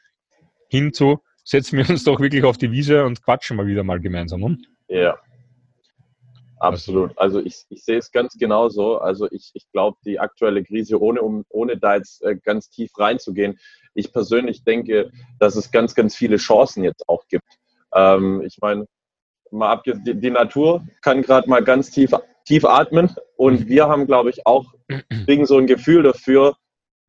hin zu, setzen wir uns doch wirklich auf die Wiese und quatschen mal wieder mal gemeinsam. Ne? Ja, Absolut. Also ich, ich sehe es ganz genauso. Also ich, ich glaube, die aktuelle Krise, ohne, um, ohne da jetzt äh, ganz tief reinzugehen, ich persönlich denke, dass es ganz, ganz viele Chancen jetzt auch gibt. Ähm, ich meine, mal ab, die, die, Natur kann gerade mal ganz tief, tief atmen und wir haben, glaube ich, auch kriegen so ein Gefühl dafür,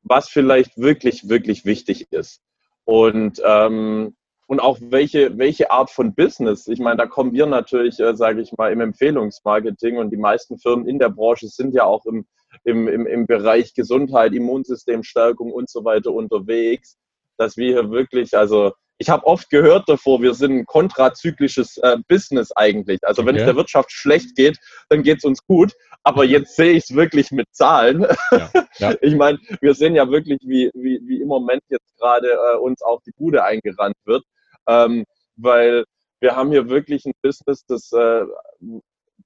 was vielleicht wirklich, wirklich wichtig ist. Und, ähm, und auch welche, welche Art von Business. Ich meine, da kommen wir natürlich, äh, sage ich mal, im Empfehlungsmarketing und die meisten Firmen in der Branche sind ja auch im, im, im, im Bereich Gesundheit, Immunsystemstärkung und so weiter unterwegs, dass wir hier wirklich, also ich habe oft gehört davor, wir sind ein kontrazyklisches äh, Business eigentlich. Also wenn okay. es der Wirtschaft schlecht geht, dann geht es uns gut. Aber jetzt sehe ich es wirklich mit Zahlen. Ja, ja. Ich meine, wir sehen ja wirklich, wie, wie, wie im Moment jetzt gerade äh, uns auch die Bude eingerannt wird. Ähm, weil wir haben hier wirklich ein Business, das, äh,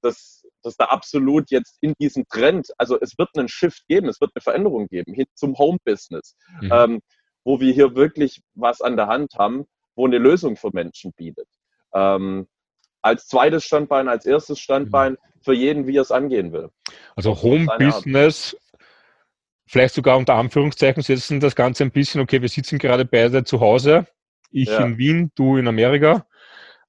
das, das da absolut jetzt in diesem Trend, also es wird einen Shift geben, es wird eine Veränderung geben hin zum Home-Business. Mhm. Ähm, wo wir hier wirklich was an der Hand haben, wo eine Lösung für Menschen bietet. Ähm, als zweites Standbein, als erstes Standbein mhm. für jeden, wie er es angehen will. Also Home Business, vielleicht sogar unter Anführungszeichen setzen das Ganze ein bisschen, okay, wir sitzen gerade beide zu Hause, ich ja. in Wien, du in Amerika.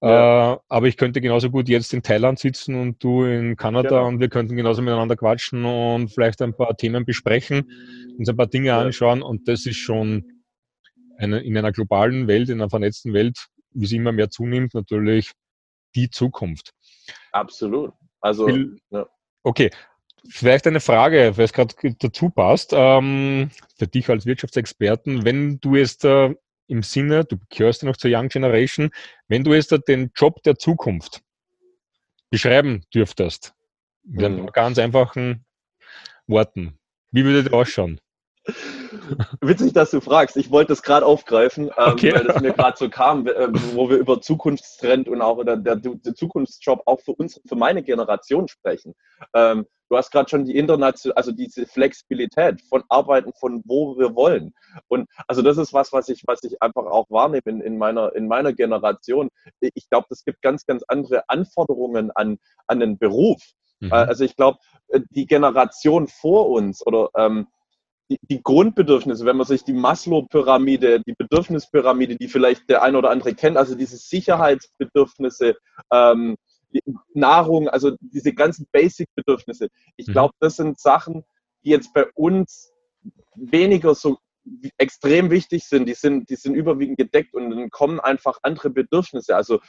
Ja. Äh, aber ich könnte genauso gut jetzt in Thailand sitzen und du in Kanada genau. und wir könnten genauso miteinander quatschen und vielleicht ein paar Themen besprechen, uns ein paar Dinge ja. anschauen und das ist schon eine, in einer globalen Welt, in einer vernetzten Welt, wie es immer mehr zunimmt, natürlich die Zukunft. Absolut. Also, ja. okay. Vielleicht eine Frage, weil es gerade dazu passt, ähm, für dich als Wirtschaftsexperten, wenn du jetzt äh, im Sinne, du gehörst ja noch zur Young Generation, wenn du jetzt äh, den Job der Zukunft beschreiben dürftest, mit mhm. ganz einfachen Worten, wie würde der ausschauen? Witzig, dass du fragst. Ich wollte es gerade aufgreifen, ähm, okay. weil es mir gerade so kam, äh, wo wir über Zukunftstrend und auch oder der, der Zukunftsjob auch für uns, für meine Generation sprechen. Ähm, du hast gerade schon die internationale, also diese Flexibilität von Arbeiten von wo wir wollen. Und also das ist was, was ich, was ich einfach auch wahrnehme in, in meiner, in meiner Generation. Ich glaube, es gibt ganz, ganz andere Anforderungen an, an den Beruf. Mhm. Äh, also ich glaube, äh, die Generation vor uns oder ähm, die, die Grundbedürfnisse, wenn man sich die Maslow-Pyramide, die Bedürfnispyramide, die vielleicht der eine oder andere kennt, also diese Sicherheitsbedürfnisse, ähm, Nahrung, also diese ganzen Basic-Bedürfnisse. Ich mhm. glaube, das sind Sachen, die jetzt bei uns weniger so extrem wichtig sind. Die sind, die sind überwiegend gedeckt und dann kommen einfach andere Bedürfnisse. Also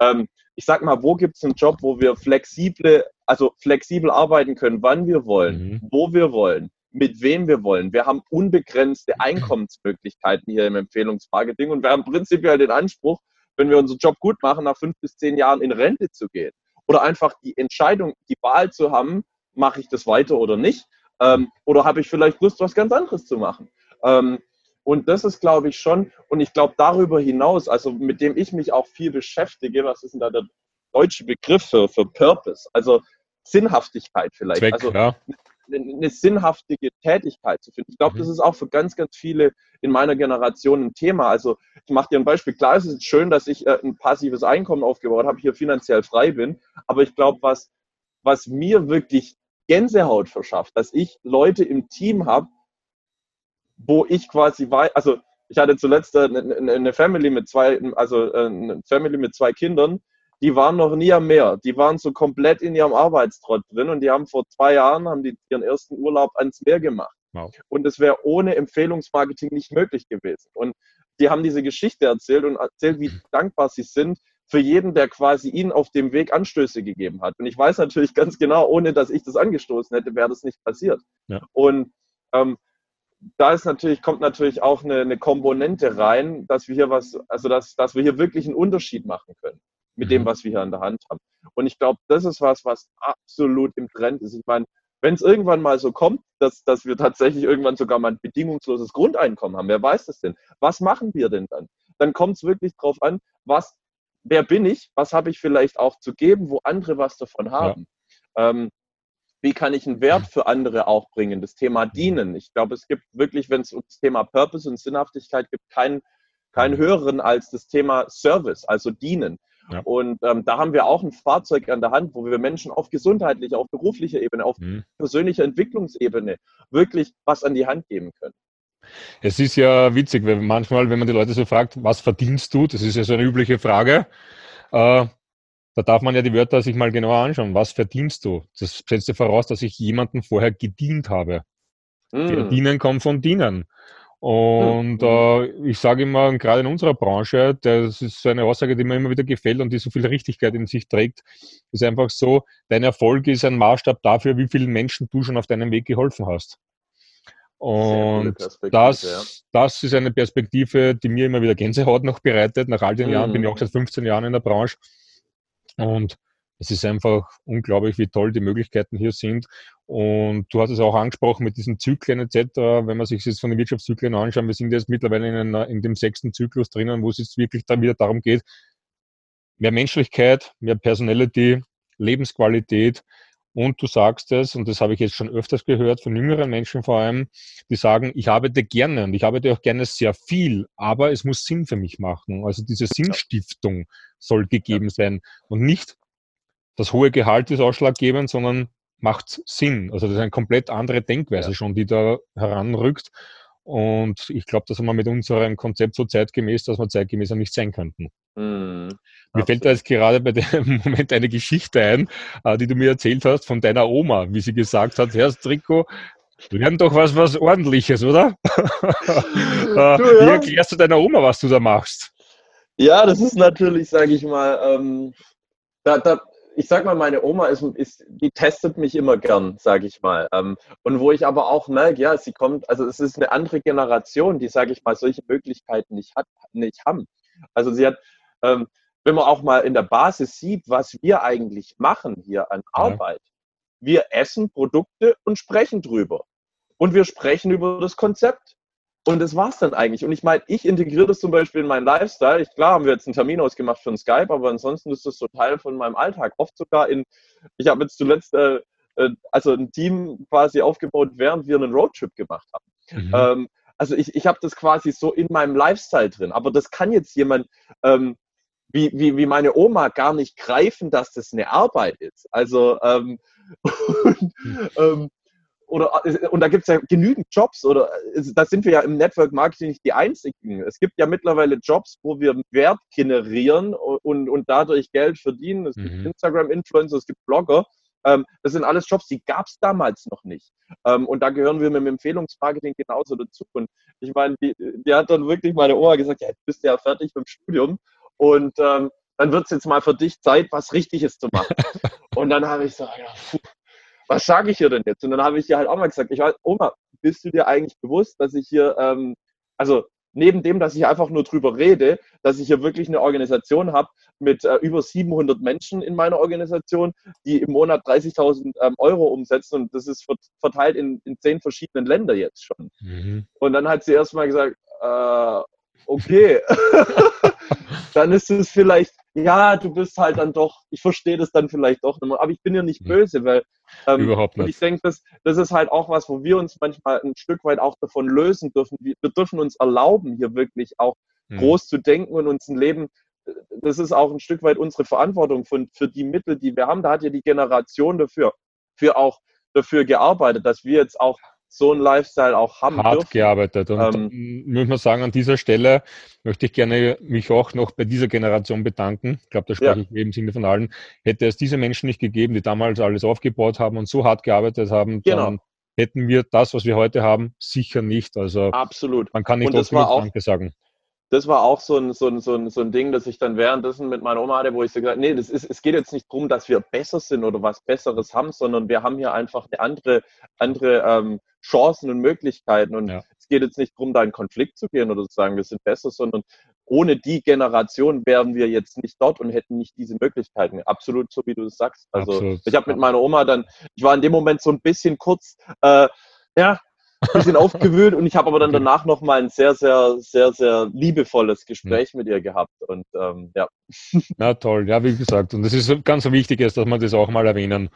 ähm, ich sag mal, wo gibt es einen Job, wo wir flexible, also flexibel arbeiten können, wann wir wollen, mhm. wo wir wollen mit wem wir wollen. Wir haben unbegrenzte Einkommensmöglichkeiten hier im Empfehlungsmarketing und wir haben prinzipiell den Anspruch, wenn wir unseren Job gut machen, nach fünf bis zehn Jahren in Rente zu gehen. Oder einfach die Entscheidung, die Wahl zu haben, mache ich das weiter oder nicht? Ähm, oder habe ich vielleicht Lust, was ganz anderes zu machen? Ähm, und das ist, glaube ich, schon, und ich glaube darüber hinaus, also mit dem ich mich auch viel beschäftige, was ist denn da der deutsche Begriff für, für Purpose? Also Sinnhaftigkeit vielleicht. Zweck, also ja eine sinnhaftige Tätigkeit zu finden. Ich glaube, mhm. das ist auch für ganz, ganz viele in meiner Generation ein Thema. Also ich mache dir ein Beispiel. Klar, es ist schön, dass ich äh, ein passives Einkommen aufgebaut habe, hier finanziell frei bin. Aber ich glaube, was, was mir wirklich Gänsehaut verschafft, dass ich Leute im Team habe, wo ich quasi weiß, also ich hatte zuletzt eine, äh, eine Family mit zwei, also äh, eine Family mit zwei Kindern, die waren noch nie am Meer. Die waren so komplett in ihrem Arbeitstrott drin und die haben vor zwei Jahren haben die ihren ersten Urlaub ans Meer gemacht. Wow. Und es wäre ohne Empfehlungsmarketing nicht möglich gewesen. Und die haben diese Geschichte erzählt und erzählt, wie dankbar sie sind für jeden, der quasi ihnen auf dem Weg Anstöße gegeben hat. Und ich weiß natürlich ganz genau, ohne dass ich das angestoßen hätte, wäre das nicht passiert. Ja. Und ähm, da ist natürlich, kommt natürlich auch eine, eine, Komponente rein, dass wir hier was, also dass, dass wir hier wirklich einen Unterschied machen können mit dem, mhm. was wir hier an der Hand haben. Und ich glaube, das ist was, was absolut im Trend ist. Ich meine, wenn es irgendwann mal so kommt, dass, dass wir tatsächlich irgendwann sogar mal ein bedingungsloses Grundeinkommen haben, wer weiß das denn? Was machen wir denn dann? Dann kommt es wirklich darauf an, was, wer bin ich, was habe ich vielleicht auch zu geben, wo andere was davon haben. Ja. Ähm, wie kann ich einen Wert für andere auch bringen? Das Thema Dienen. Ich glaube, es gibt wirklich, wenn es um das Thema Purpose und Sinnhaftigkeit gibt, keinen, keinen höheren als das Thema Service, also Dienen. Ja. Und ähm, da haben wir auch ein Fahrzeug an der Hand, wo wir Menschen auf gesundheitlicher, auf beruflicher Ebene, auf mhm. persönlicher Entwicklungsebene wirklich was an die Hand geben können. Es ist ja witzig, weil manchmal, wenn man die Leute so fragt, was verdienst du, das ist ja so eine übliche Frage, äh, da darf man ja die Wörter sich mal genauer anschauen. Was verdienst du? Das setzt ja voraus, dass ich jemanden vorher gedient habe. Mm. Verdienen kommt von dienen. Und mm. äh, ich sage immer, gerade in unserer Branche, das ist so eine Aussage, die mir immer wieder gefällt und die so viel Richtigkeit in sich trägt, ist einfach so, dein Erfolg ist ein Maßstab dafür, wie vielen Menschen du schon auf deinem Weg geholfen hast. Und das, ja. das ist eine Perspektive, die mir immer wieder Gänsehaut noch bereitet. Nach all den. Jahren bin ich auch seit 15 Jahren in der Branche. Und es ist einfach unglaublich, wie toll die Möglichkeiten hier sind. Und du hast es auch angesprochen mit diesen Zyklen etc. Wenn man sich jetzt von den Wirtschaftszyklen anschaut, wir sind jetzt mittlerweile in, einer, in dem sechsten Zyklus drinnen, wo es jetzt wirklich dann wieder darum geht, mehr Menschlichkeit, mehr Personality, Lebensqualität. Und du sagst es, und das habe ich jetzt schon öfters gehört, von jüngeren Menschen vor allem, die sagen, ich arbeite gerne und ich arbeite auch gerne sehr viel, aber es muss Sinn für mich machen. Also diese Sinnstiftung soll gegeben sein und nicht das hohe Gehalt ist ausschlaggebend, sondern macht Sinn. Also das ist eine komplett andere Denkweise ja. schon, die da heranrückt. Und ich glaube, das haben wir mit unserem Konzept so zeitgemäß, dass wir zeitgemäßer nicht sein könnten. Mm, mir fällt da jetzt gerade bei dem Moment eine Geschichte ein, äh, die du mir erzählt hast von deiner Oma, wie sie gesagt hat, Herr Trikot, lern doch was, was ordentliches, oder? Äh, du, ja. Wie erklärst du deiner Oma, was du da machst? Ja, das ist natürlich, sage ich mal, ähm, da, da, ich sag mal, meine Oma ist, ist die testet mich immer gern, sage ich mal. Ähm, und wo ich aber auch merke, ja, sie kommt, also es ist eine andere Generation, die, sage ich mal, solche Möglichkeiten nicht hat, nicht haben. Also sie hat, ähm, wenn man auch mal in der Basis sieht, was wir eigentlich machen hier an Arbeit, ja. wir essen Produkte und sprechen drüber. Und wir sprechen über das Konzept. Und das war's dann eigentlich. Und ich meine, ich integriere das zum Beispiel in meinen Lifestyle. Ich, klar haben wir jetzt einen Termin ausgemacht für ein Skype, aber ansonsten ist das so Teil von meinem Alltag. Oft sogar in, ich habe jetzt zuletzt äh, äh, also ein Team quasi aufgebaut, während wir einen Roadtrip gemacht haben. Mhm. Ähm, also ich, ich habe das quasi so in meinem Lifestyle drin. Aber das kann jetzt jemand ähm, wie, wie, wie meine Oma gar nicht greifen, dass das eine Arbeit ist. Also ähm, und, mhm. ähm, oder, äh, und da gibt es ja genügend Jobs, oder äh, da sind wir ja im Network Marketing nicht die einzigen. Es gibt ja mittlerweile Jobs, wo wir Wert generieren und, und dadurch Geld verdienen. Es mhm. gibt Instagram-Influencer, es gibt Blogger. Ähm, das sind alles Jobs, die gab es damals noch nicht. Ähm, und da gehören wir mit dem Empfehlungsmarketing genauso dazu. Und ich meine, die, die hat dann wirklich meine Oma gesagt, ja, jetzt bist du ja fertig mit dem Studium. Und ähm, dann wird es jetzt mal für dich Zeit, was Richtiges zu machen. und dann habe ich so, ja, puh, was sage ich hier denn jetzt? Und dann habe ich ihr halt auch mal gesagt, ich weiß, Oma, bist du dir eigentlich bewusst, dass ich hier, ähm, also neben dem, dass ich einfach nur drüber rede, dass ich hier wirklich eine Organisation habe mit äh, über 700 Menschen in meiner Organisation, die im Monat 30.000 ähm, Euro umsetzen und das ist verteilt in, in zehn verschiedenen Ländern jetzt schon. Mhm. Und dann hat sie erstmal gesagt, äh, okay, dann ist es vielleicht ja, du bist halt dann doch, ich verstehe das dann vielleicht doch nicht mehr, aber ich bin ja nicht hm. böse, weil ähm, Überhaupt nicht. ich denke, das, das ist halt auch was, wo wir uns manchmal ein Stück weit auch davon lösen dürfen. Wir, wir dürfen uns erlauben, hier wirklich auch mhm. groß zu denken und uns ein Leben, das ist auch ein Stück weit unsere Verantwortung von, für die Mittel, die wir haben. Da hat ja die Generation dafür, für auch dafür gearbeitet, dass wir jetzt auch so ein Lifestyle auch haben Hart dürfen. gearbeitet. Und ähm, muss man sagen, an dieser Stelle möchte ich gerne mich auch noch bei dieser Generation bedanken. Ich glaube, da spreche ja. ich im Sinne von allen. Hätte es diese Menschen nicht gegeben, die damals alles aufgebaut haben und so hart gearbeitet haben, genau. dann hätten wir das, was wir heute haben, sicher nicht. Also absolut. Man kann nicht oft Danke sagen das war auch so ein, so, ein, so, ein, so ein Ding, das ich dann währenddessen mit meiner Oma hatte, wo ich so gesagt habe, nee, das ist, es geht jetzt nicht darum, dass wir besser sind oder was Besseres haben, sondern wir haben hier einfach eine andere, andere ähm, Chancen und Möglichkeiten. Und ja. es geht jetzt nicht darum, da in Konflikt zu gehen oder zu sagen, wir sind besser, sondern ohne die Generation wären wir jetzt nicht dort und hätten nicht diese Möglichkeiten. Absolut so, wie du es sagst. Also Absolut. ich habe mit meiner Oma dann, ich war in dem Moment so ein bisschen kurz, äh, ja, bisschen aufgewühlt und ich habe aber dann danach nochmal ein sehr, sehr, sehr, sehr liebevolles Gespräch ja. mit ihr gehabt. Und ähm, ja. Na toll, ja, wie gesagt. Und es ist ganz wichtig, dass man das auch mal erwähnen,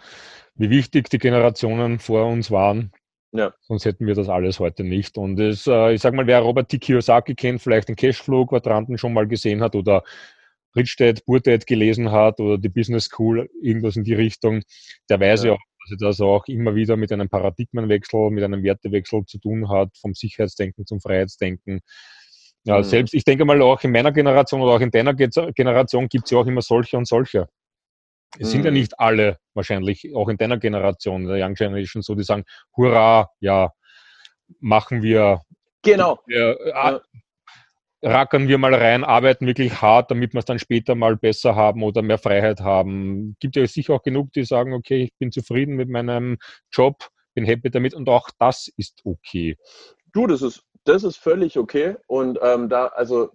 wie wichtig die Generationen vor uns waren. Ja. Sonst hätten wir das alles heute nicht. Und es, äh, ich sag mal, wer Robert T. Kiyosaki kennt, vielleicht den Cashflow-Quadranten schon mal gesehen hat oder Rich Dad, Poor Dad gelesen hat oder die Business School, irgendwas in die Richtung, der weiß ja, ja dass das auch immer wieder mit einem Paradigmenwechsel, mit einem Wertewechsel zu tun hat, vom Sicherheitsdenken zum Freiheitsdenken. Ja, mhm. Selbst, ich denke mal auch in meiner Generation oder auch in deiner Generation gibt es ja auch immer solche und solche. Es sind ja Mhm. nicht alle wahrscheinlich, auch in deiner Generation, der Young Generation, so, die sagen, hurra, ja, machen wir, Genau. wir Ja. Rackern wir mal rein, arbeiten wirklich hart, damit wir es dann später mal besser haben oder mehr Freiheit haben. Gibt ja sicher auch genug, die sagen, okay, ich bin zufrieden mit meinem Job, bin happy damit und auch das ist okay. Du, das ist, das ist völlig okay. Und ähm, da, also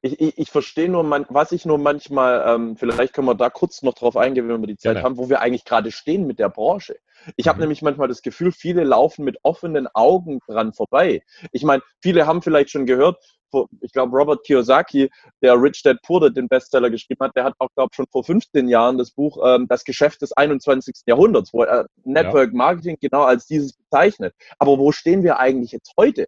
ich, ich, ich verstehe nur, man, was ich nur manchmal, ähm, vielleicht können wir da kurz noch drauf eingehen, wenn wir die Zeit Gerne. haben, wo wir eigentlich gerade stehen mit der Branche. Ich habe Mhm. nämlich manchmal das Gefühl, viele laufen mit offenen Augen dran vorbei. Ich meine, viele haben vielleicht schon gehört, ich glaube, Robert Kiyosaki, der Rich Dad Poor Dad den Bestseller geschrieben hat, der hat auch, glaube ich, schon vor 15 Jahren das Buch ähm, Das Geschäft des 21. Jahrhunderts, wo er Network Marketing genau als dieses bezeichnet. Aber wo stehen wir eigentlich jetzt heute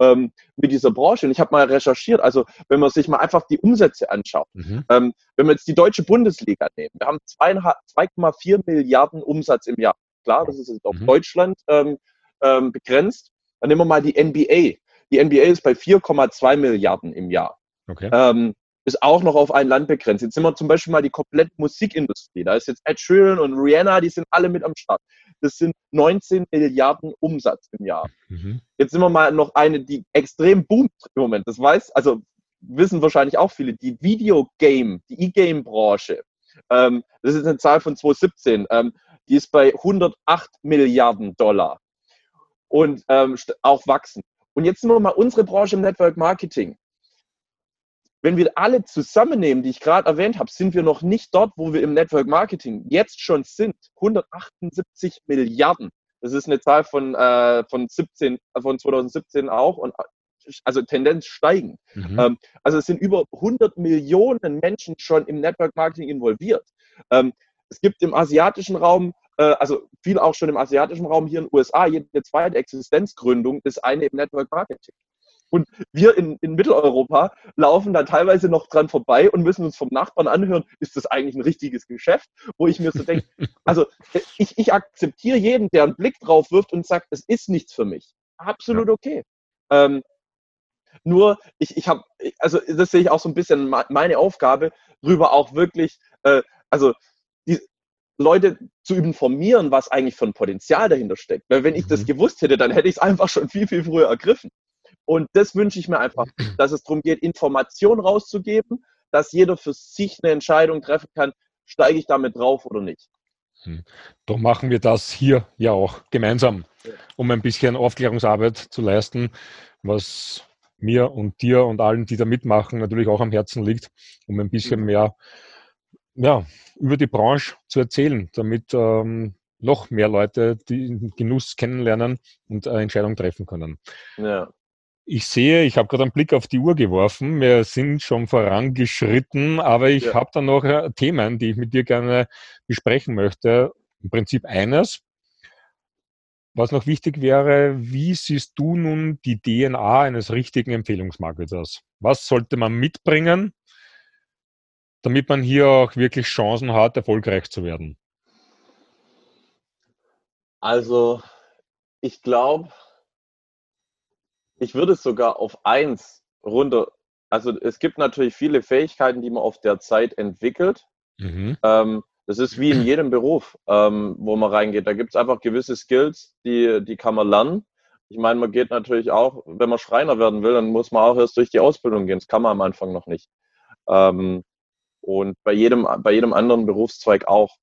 ähm, mit dieser Branche? Und ich habe mal recherchiert, also wenn man sich mal einfach die Umsätze anschaut, Mhm. ähm, wenn wir jetzt die deutsche Bundesliga nehmen, wir haben zweieinhalb- 2,4 Milliarden Umsatz im Jahr. Klar, das ist jetzt auf Mhm. Deutschland ähm, ähm, begrenzt. Dann nehmen wir mal die NBA. Die NBA ist bei 4,2 Milliarden im Jahr. Okay. Ähm, ist auch noch auf ein Land begrenzt. Jetzt sind wir zum Beispiel mal die komplette Musikindustrie. Da ist jetzt Ed Sheeran und Rihanna, die sind alle mit am Start. Das sind 19 Milliarden Umsatz im Jahr. Mhm. Jetzt sind wir mal noch eine, die extrem boomt im Moment. Das weiß, also wissen wahrscheinlich auch viele, die Videogame, die E-Game-Branche. Ähm, das ist eine Zahl von 2017. Ähm, die ist bei 108 Milliarden Dollar und ähm, auch wachsen. Und jetzt sind wir mal unsere Branche im Network Marketing. Wenn wir alle zusammennehmen, die ich gerade erwähnt habe, sind wir noch nicht dort, wo wir im Network Marketing jetzt schon sind. 178 Milliarden. Das ist eine Zahl von, äh, von, 17, äh, von 2017 auch und äh, also Tendenz steigend. Mhm. Ähm, also es sind über 100 Millionen Menschen schon im Network Marketing involviert. Ähm, es gibt im asiatischen Raum, also viel auch schon im asiatischen Raum hier in den USA, jede zweite Existenzgründung ist eine im Network Marketing. Und wir in, in Mitteleuropa laufen da teilweise noch dran vorbei und müssen uns vom Nachbarn anhören, ist das eigentlich ein richtiges Geschäft? Wo ich mir so denke, also ich, ich akzeptiere jeden, der einen Blick drauf wirft und sagt, es ist nichts für mich. Absolut okay. Ähm, nur, ich, ich habe, also das sehe ich auch so ein bisschen me- meine Aufgabe, drüber auch wirklich, äh, also Leute zu informieren, was eigentlich für ein Potenzial dahinter steckt. Weil wenn ich das Mhm. gewusst hätte, dann hätte ich es einfach schon viel, viel früher ergriffen. Und das wünsche ich mir einfach, dass es darum geht, Informationen rauszugeben, dass jeder für sich eine Entscheidung treffen kann, steige ich damit drauf oder nicht. Darum machen wir das hier ja auch gemeinsam, um ein bisschen Aufklärungsarbeit zu leisten, was mir und dir und allen, die da mitmachen, natürlich auch am Herzen liegt, um ein bisschen Mhm. mehr ja, über die Branche zu erzählen, damit ähm, noch mehr Leute den Genuss kennenlernen und eine Entscheidung treffen können. Ja. Ich sehe, ich habe gerade einen Blick auf die Uhr geworfen. Wir sind schon vorangeschritten, aber ich Ja. habe da noch äh, Themen, die ich mit dir gerne besprechen möchte. Im Prinzip eines. Was noch wichtig wäre, wie siehst du nun die DNA eines richtigen Empfehlungsmarketers? Was sollte man mitbringen, damit man hier auch wirklich Chancen hat, erfolgreich zu werden? Also, ich glaube, ich würde es sogar auf eins runter. Also, es gibt natürlich viele Fähigkeiten, die man auf der Zeit entwickelt. Mhm. Ähm, das ist wie in jedem Beruf, ähm, wo man reingeht. Da gibt es einfach gewisse Skills, die, die kann man lernen. Ich meine, man geht natürlich auch, wenn man Schreiner werden will, dann muss man auch erst durch die Ausbildung gehen. Das kann man am Anfang noch nicht. Ähm, und bei jedem, bei jedem anderen Berufszweig auch.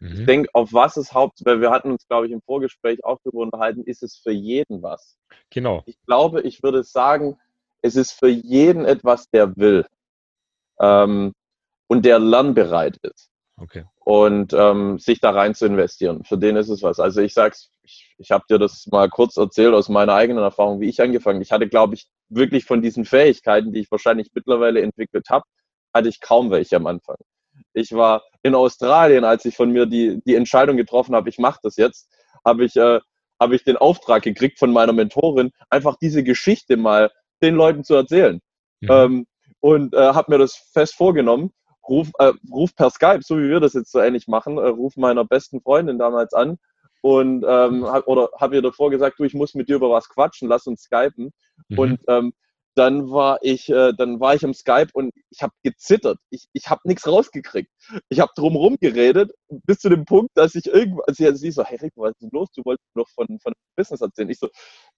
Ich Mhm. denke, auf was es haupt, weil wir hatten uns, glaube ich, im Vorgespräch auch darüber unterhalten, ist es für jeden was. Genau. Ich glaube, ich würde sagen, es ist für jeden etwas, der will ähm, und der lernbereit ist Okay. und ähm, sich da rein zu investieren. Für den ist es was. Also ich sag's, ich, ich habe dir das mal kurz erzählt aus meiner eigenen Erfahrung, wie ich angefangen. Ich hatte, glaube ich, wirklich von diesen Fähigkeiten, die ich wahrscheinlich mittlerweile entwickelt habe, hatte ich kaum welche am Anfang. Ich war in Australien, als ich von mir die, die Entscheidung getroffen habe, ich mache das jetzt, habe ich, äh, hab ich den Auftrag gekriegt von meiner Mentorin, einfach diese Geschichte mal den Leuten zu erzählen. Mhm. Ähm, und äh, habe mir das fest vorgenommen. Ruf, äh, ruf per Skype, so wie wir das jetzt so ähnlich machen, äh, ruf meiner besten Freundin damals an und ähm, hab, oder habe ihr davor gesagt, du, ich muss mit dir über was quatschen, lass uns skypen. Mhm. Und ähm, dann war ich, äh, dann war ich im Skype und ich habe gezittert. Ich, ich habe nichts rausgekriegt. Ich habe drumherum geredet, bis zu dem Punkt, dass ich irgendwann, also sie so, hey Rick, was ist denn los? Du wolltest noch von, von Business erzählen. Ich so,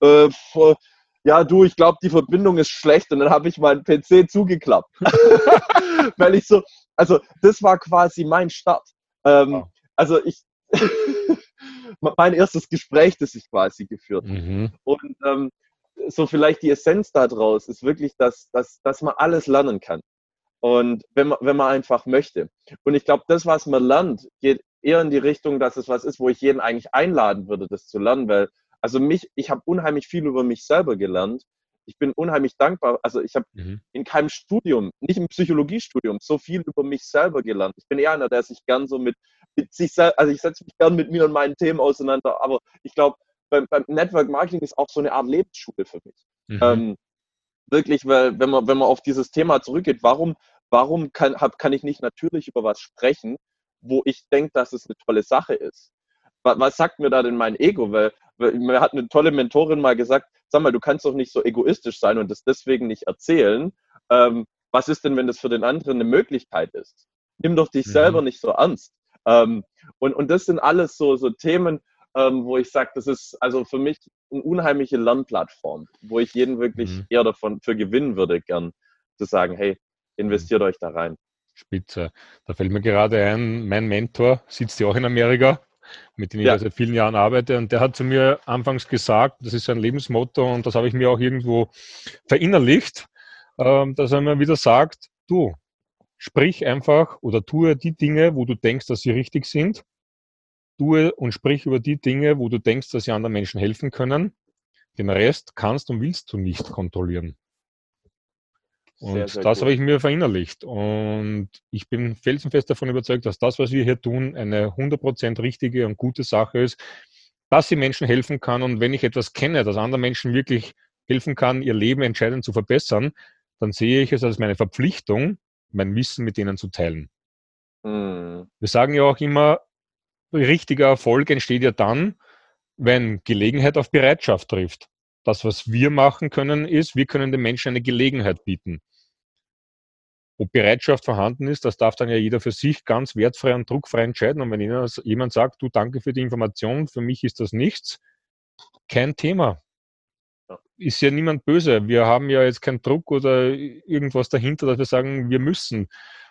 äh, vor, ja du, ich glaube, die Verbindung ist schlecht und dann habe ich meinen PC zugeklappt. Weil ich so, also das war quasi mein Start. Ähm, wow. Also ich, mein erstes Gespräch, das ich quasi geführt habe. Mhm. Und ähm, so vielleicht die Essenz daraus ist wirklich, dass, dass, dass man alles lernen kann. Und wenn man, wenn man einfach möchte. Und ich glaube, das, was man lernt, geht eher in die Richtung, dass es was ist, wo ich jeden eigentlich einladen würde, das zu lernen, weil also mich, ich habe unheimlich viel über mich selber gelernt. Ich bin unheimlich dankbar. Also ich habe mhm. in keinem Studium, nicht im Psychologiestudium, so viel über mich selber gelernt. Ich bin eher einer, der sich gern so mit, mit sich selbst, also ich setze mich gern mit mir und meinen Themen auseinander. Aber ich glaube, beim, beim, Network Marketing ist auch so eine Art Lebensschule für mich. Mhm. Ähm, wirklich, weil wenn man, wenn man auf dieses Thema zurückgeht, warum, warum kann, hab, kann ich nicht natürlich über was sprechen, wo ich denke, dass es eine tolle Sache ist? Was, was sagt mir da denn mein Ego? Weil, weil mir hat eine tolle Mentorin mal gesagt, sag mal, du kannst doch nicht so egoistisch sein und das deswegen nicht erzählen. Ähm, was ist denn, wenn das für den anderen eine Möglichkeit ist? Nimm doch dich mhm. selber nicht so ernst. Ähm, und, und das sind alles so, so Themen, ähm, wo ich sage, das ist also für mich eine unheimliche Lernplattform, wo ich jeden wirklich mhm. eher davon für gewinnen würde, gern zu sagen, hey, investiert mhm. euch da rein. Spitze. Da fällt mir gerade ein, mein Mentor sitzt ja auch in Amerika, mit dem ich ja. seit vielen Jahren arbeite. Und der hat zu mir anfangs gesagt, das ist sein Lebensmotto und das habe ich mir auch irgendwo verinnerlicht, ähm, dass er mir wieder sagt, du, sprich einfach oder tue die Dinge, wo du denkst, dass sie richtig sind tue und sprich über die Dinge, wo du denkst, dass sie anderen Menschen helfen können. Den Rest kannst und willst du nicht kontrollieren. Und sehr, sehr das gut. habe ich mir verinnerlicht. Und ich bin felsenfest davon überzeugt, dass das, was wir hier tun, eine 100% richtige und gute Sache ist, dass sie Menschen helfen kann. Und wenn ich etwas kenne, das anderen Menschen wirklich helfen kann, ihr Leben entscheidend zu verbessern, dann sehe ich es als meine Verpflichtung, mein Wissen mit denen zu teilen. Mhm. Wir sagen ja auch immer, richtiger Erfolg entsteht ja dann, wenn Gelegenheit auf Bereitschaft trifft. Das, was wir machen können, ist, wir können den Menschen eine Gelegenheit bieten. Ob Bereitschaft vorhanden ist, das darf dann ja jeder für sich ganz wertfrei und druckfrei entscheiden. Und wenn jemand sagt, du danke für die Information, für mich ist das nichts, kein Thema. Ist ja niemand böse. Wir haben ja jetzt keinen Druck oder irgendwas dahinter, dass wir sagen, wir müssen.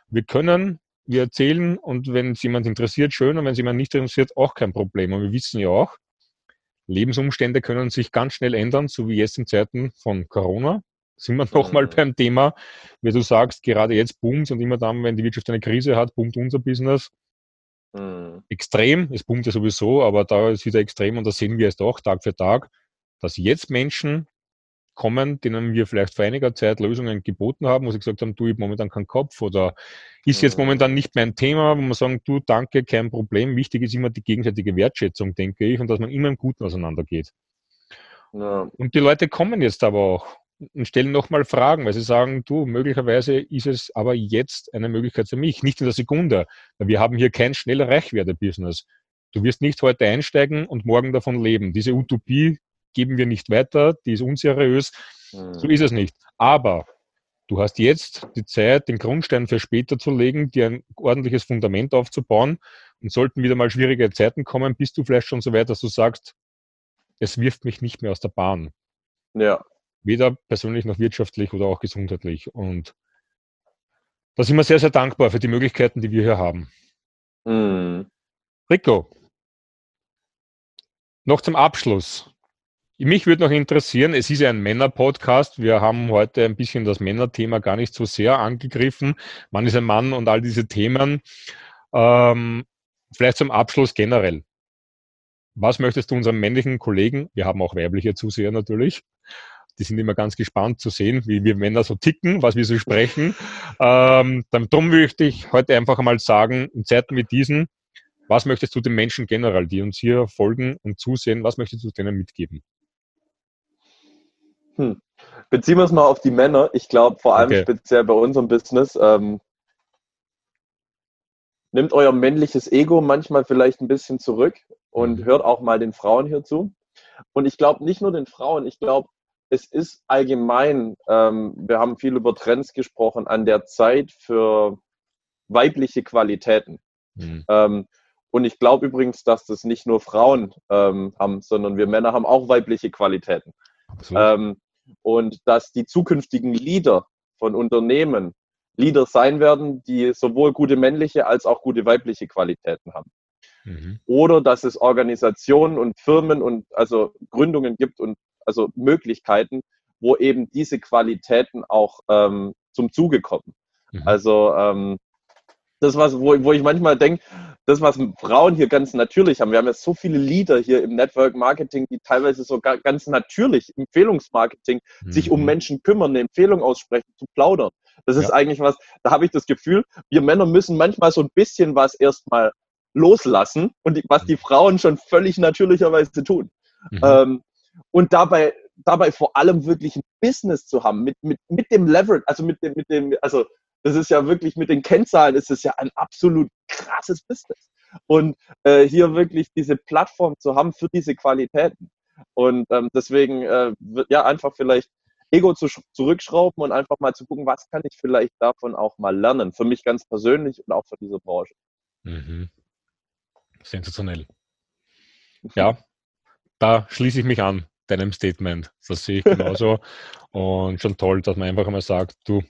Wir können wir erzählen und wenn es jemand interessiert, schön und wenn es jemand nicht interessiert, auch kein Problem. Und wir wissen ja auch, Lebensumstände können sich ganz schnell ändern, so wie jetzt in Zeiten von Corona. Sind wir nochmal mhm. beim Thema, wie du sagst, gerade jetzt boomt und immer dann, wenn die Wirtschaft eine Krise hat, boomt unser Business. Mhm. Extrem, es boomt ja sowieso, aber da ist wieder extrem und das sehen wir jetzt auch Tag für Tag, dass jetzt Menschen kommen, denen wir vielleicht vor einiger Zeit Lösungen geboten haben, wo sie gesagt haben, du, ich habe momentan keinen Kopf oder ist jetzt momentan nicht mein Thema, wo man sagen, du, danke, kein Problem. Wichtig ist immer die gegenseitige Wertschätzung, denke ich, und dass man immer im Guten auseinandergeht. Ja. Und die Leute kommen jetzt aber auch und stellen nochmal Fragen, weil sie sagen, du, möglicherweise ist es aber jetzt eine Möglichkeit für mich, nicht in der Sekunde. Weil wir haben hier kein schneller Reichwerde-Business. Du wirst nicht heute einsteigen und morgen davon leben. Diese Utopie geben wir nicht weiter, die ist unseriös. Mhm. So ist es nicht. Aber du hast jetzt die Zeit, den Grundstein für später zu legen, dir ein ordentliches Fundament aufzubauen. Und sollten wieder mal schwierige Zeiten kommen, bist du vielleicht schon so weit, dass du sagst, es wirft mich nicht mehr aus der Bahn. Ja. Weder persönlich noch wirtschaftlich oder auch gesundheitlich. Und da sind wir sehr, sehr dankbar für die Möglichkeiten, die wir hier haben. Mhm. Rico, noch zum Abschluss. Mich würde noch interessieren, es ist ja ein Männer-Podcast. Wir haben heute ein bisschen das Männerthema gar nicht so sehr angegriffen. Mann ist ein Mann und all diese Themen. Ähm, vielleicht zum Abschluss generell. Was möchtest du unseren männlichen Kollegen, wir haben auch weibliche Zuseher natürlich, die sind immer ganz gespannt zu sehen, wie wir Männer so ticken, was wir so sprechen. Ähm, darum möchte ich heute einfach einmal sagen, in Zeiten wie diesen, was möchtest du den Menschen generell, die uns hier folgen und zusehen, was möchtest du denen mitgeben? Hm. Beziehen wir es mal auf die Männer. Ich glaube, vor allem okay. speziell bei unserem Business, ähm, nimmt euer männliches Ego manchmal vielleicht ein bisschen zurück und mhm. hört auch mal den Frauen hier zu. Und ich glaube nicht nur den Frauen, ich glaube, es ist allgemein, ähm, wir haben viel über Trends gesprochen, an der Zeit für weibliche Qualitäten. Mhm. Ähm, und ich glaube übrigens, dass das nicht nur Frauen ähm, haben, sondern wir Männer haben auch weibliche Qualitäten. Ähm, und dass die zukünftigen Leader von Unternehmen Leader sein werden, die sowohl gute männliche als auch gute weibliche Qualitäten haben. Mhm. Oder dass es Organisationen und Firmen und also Gründungen gibt und also Möglichkeiten, wo eben diese Qualitäten auch ähm, zum Zuge kommen. Mhm. Also ähm, das, was, wo, wo ich manchmal denke, das, was Frauen hier ganz natürlich haben. Wir haben ja so viele Leader hier im Network Marketing, die teilweise so ganz natürlich Empfehlungsmarketing mhm. sich um mhm. Menschen kümmern, eine Empfehlung aussprechen, zu plaudern. Das ist ja. eigentlich was, da habe ich das Gefühl, wir Männer müssen manchmal so ein bisschen was erstmal loslassen und die, was die Frauen schon völlig natürlicherweise tun. Mhm. Ähm, und dabei, dabei vor allem wirklich ein Business zu haben, mit, mit, mit dem Leverage, also mit dem, mit dem, also das ist ja wirklich mit den Kennzahlen ist es ja ein absolut krasses Business. Und äh, hier wirklich diese Plattform zu haben für diese Qualitäten. Und ähm, deswegen äh, ja einfach vielleicht Ego zu, zurückschrauben und einfach mal zu gucken, was kann ich vielleicht davon auch mal lernen. Für mich ganz persönlich und auch für diese Branche. Mhm. Sensationell. Ja, da schließe ich mich an, deinem Statement. Das sehe ich genauso. und schon toll, dass man einfach mal sagt, du,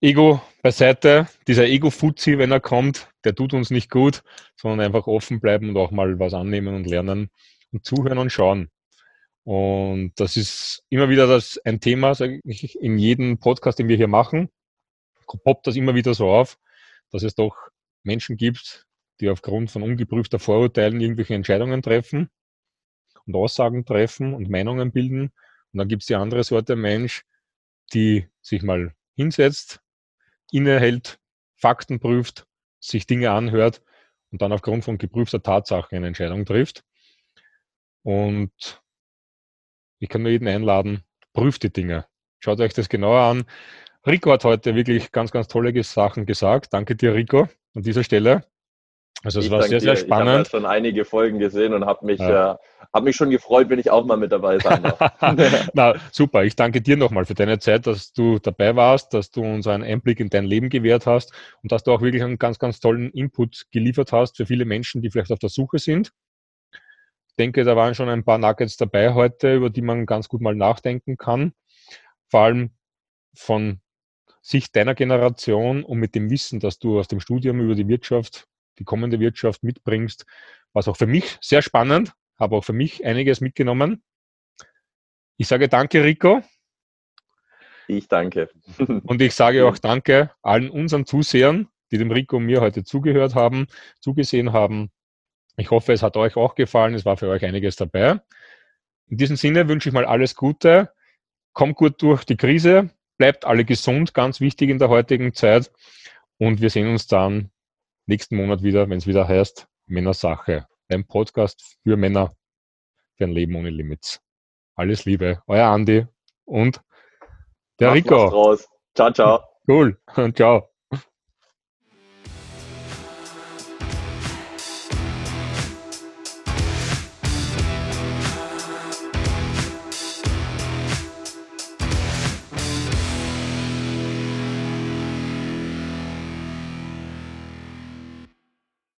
Ego beiseite, dieser Ego-Fuzzi, wenn er kommt, der tut uns nicht gut, sondern einfach offen bleiben und auch mal was annehmen und lernen und zuhören und schauen. Und das ist immer wieder das ein Thema, sage ich, in jedem Podcast, den wir hier machen, poppt das immer wieder so auf, dass es doch Menschen gibt, die aufgrund von ungeprüfter Vorurteilen irgendwelche Entscheidungen treffen und Aussagen treffen und Meinungen bilden. Und dann gibt es die andere Sorte Mensch, die sich mal hinsetzt, innehält, Fakten prüft, sich Dinge anhört und dann aufgrund von geprüfter Tatsache eine Entscheidung trifft. Und ich kann nur jeden einladen, prüft die Dinge. Schaut euch das genauer an. Rico hat heute wirklich ganz, ganz tolle Sachen gesagt. Danke dir, Rico, an dieser Stelle. Also es war sehr, sehr spannend. Ich habe schon einige Folgen gesehen und habe mich, ja. äh, hab mich schon gefreut, wenn ich auch mal mit dabei sein darf. Na, super. Ich danke dir nochmal für deine Zeit, dass du dabei warst, dass du uns einen Einblick in dein Leben gewährt hast und dass du auch wirklich einen ganz, ganz tollen Input geliefert hast für viele Menschen, die vielleicht auf der Suche sind. Ich denke, da waren schon ein paar Nuggets dabei heute, über die man ganz gut mal nachdenken kann. Vor allem von Sicht deiner Generation und mit dem Wissen, dass du aus dem Studium über die Wirtschaft die kommende Wirtschaft mitbringst. War es auch für mich sehr spannend, habe auch für mich einiges mitgenommen. Ich sage danke, Rico. Ich danke. Und ich sage auch danke allen unseren Zusehern, die dem Rico und mir heute zugehört haben, zugesehen haben. Ich hoffe, es hat euch auch gefallen. Es war für euch einiges dabei. In diesem Sinne wünsche ich mal alles Gute. Kommt gut durch die Krise. Bleibt alle gesund, ganz wichtig in der heutigen Zeit. Und wir sehen uns dann nächsten Monat wieder, wenn es wieder heißt Männersache. Ein Podcast für Männer, für ein Leben ohne Limits. Alles Liebe, euer Andi und der Rico. Ciao, ciao. Cool. Ciao.